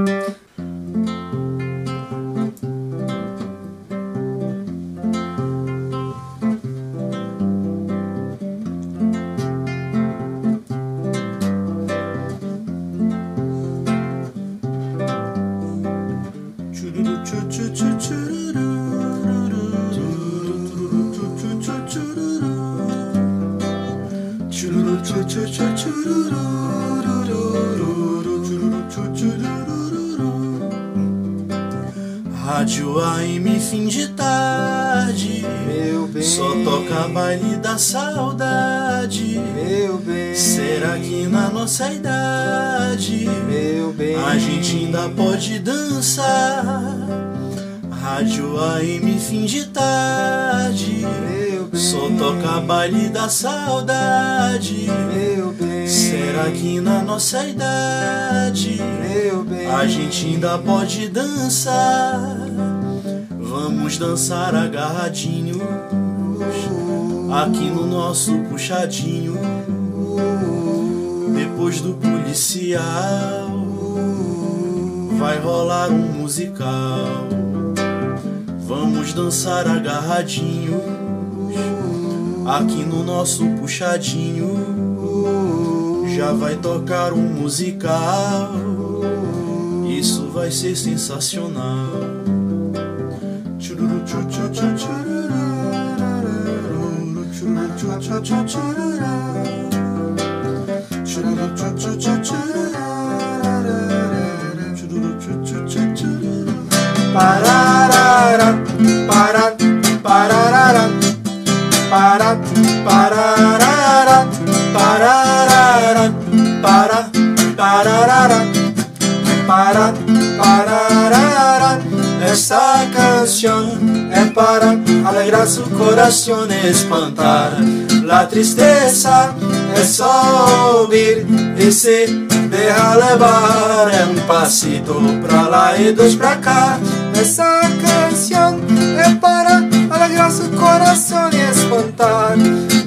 Ainda pode dançar? Rádio AM fim de tarde. Só toca baile da saudade. Será que na nossa idade a gente ainda pode dançar? Vamos dançar agarradinhos aqui no nosso puxadinho. Depois do policial, vai rolar um musical. Vamos dançar agarradinhos aqui no nosso puxadinho. Já vai tocar um musical. Isso vai ser sensacional. Tchururu, tchu, tchu, tchu, tchururu, tchururu, tchu, Pararara, para, pararara, para, pararara, pararara, para, pararara, para, pararara. Esta canción es para alegrar su corazón y espantar la tristeza. Es subir y se deja levar é um pasito pra lá e dois pra cá. Essa canção é para alegrar su corazón y espantar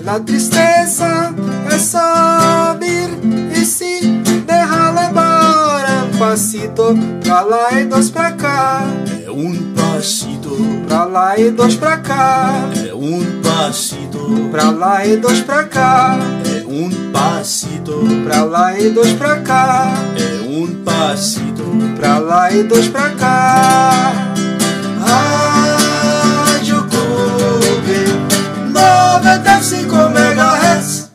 la tristeza. É subir e se deja levar um pasito pra lá e dois pra cá. É um pasito pra lá e dois pra cá. É um pasito pra lá e dois pra cá. É um pasito pra lá e dois pra cá. É um pasito pra lá e dois pra cá. Rádio Clube 95 MHz.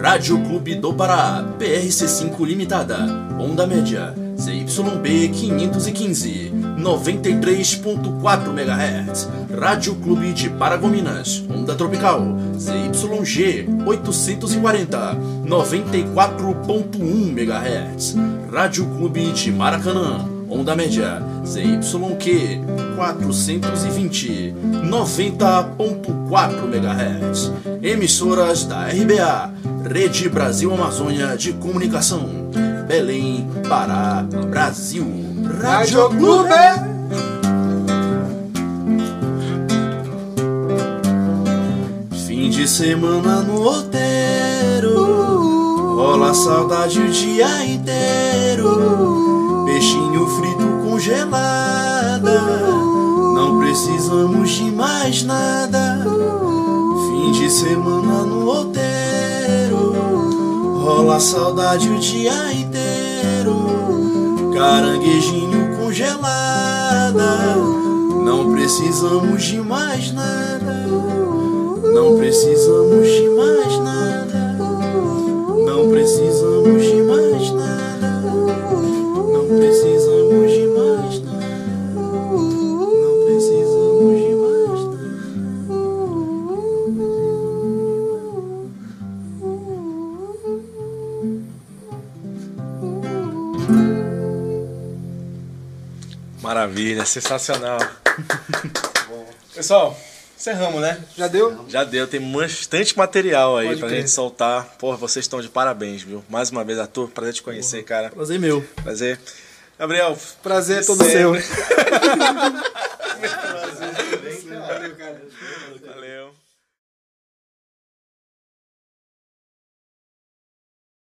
Rádio Clube do Pará, PRC5 Limitada, Onda Média, ZYB 515, 93.4 MHz. Rádio Clube de Paragominas, Onda Tropical, ZYG 840, 94.1 MHz. Rádio Clube de Maracanã, Onda Média, ZYQ 420, 90.4 MHz. Emissoras da RBA, Rede Brasil Amazônia de Comunicação, Belém, Pará, Brasil. Rádio Clube. Fim de semana no outeiro, rola saudade o dia inteiro. Peixinho frito congelada, não precisamos de mais nada. Fim de semana no outeiro, rola saudade o dia inteiro. Caranguejinho congelada, não precisamos de mais nada. Não precisamos de mais nada. Não precisamos de mais nada. Maravilha, sensacional. [LAUGHS] Pessoal, encerramos, né? Já deu? Já deu, tem bastante material aí Pode pra gente soltar. Porra, vocês estão de parabéns, viu? Mais uma vez, Arthur, prazer te conhecer, cara. Prazer meu. Prazer. Gabriel, Prazer é todo sempre. seu. [LAUGHS]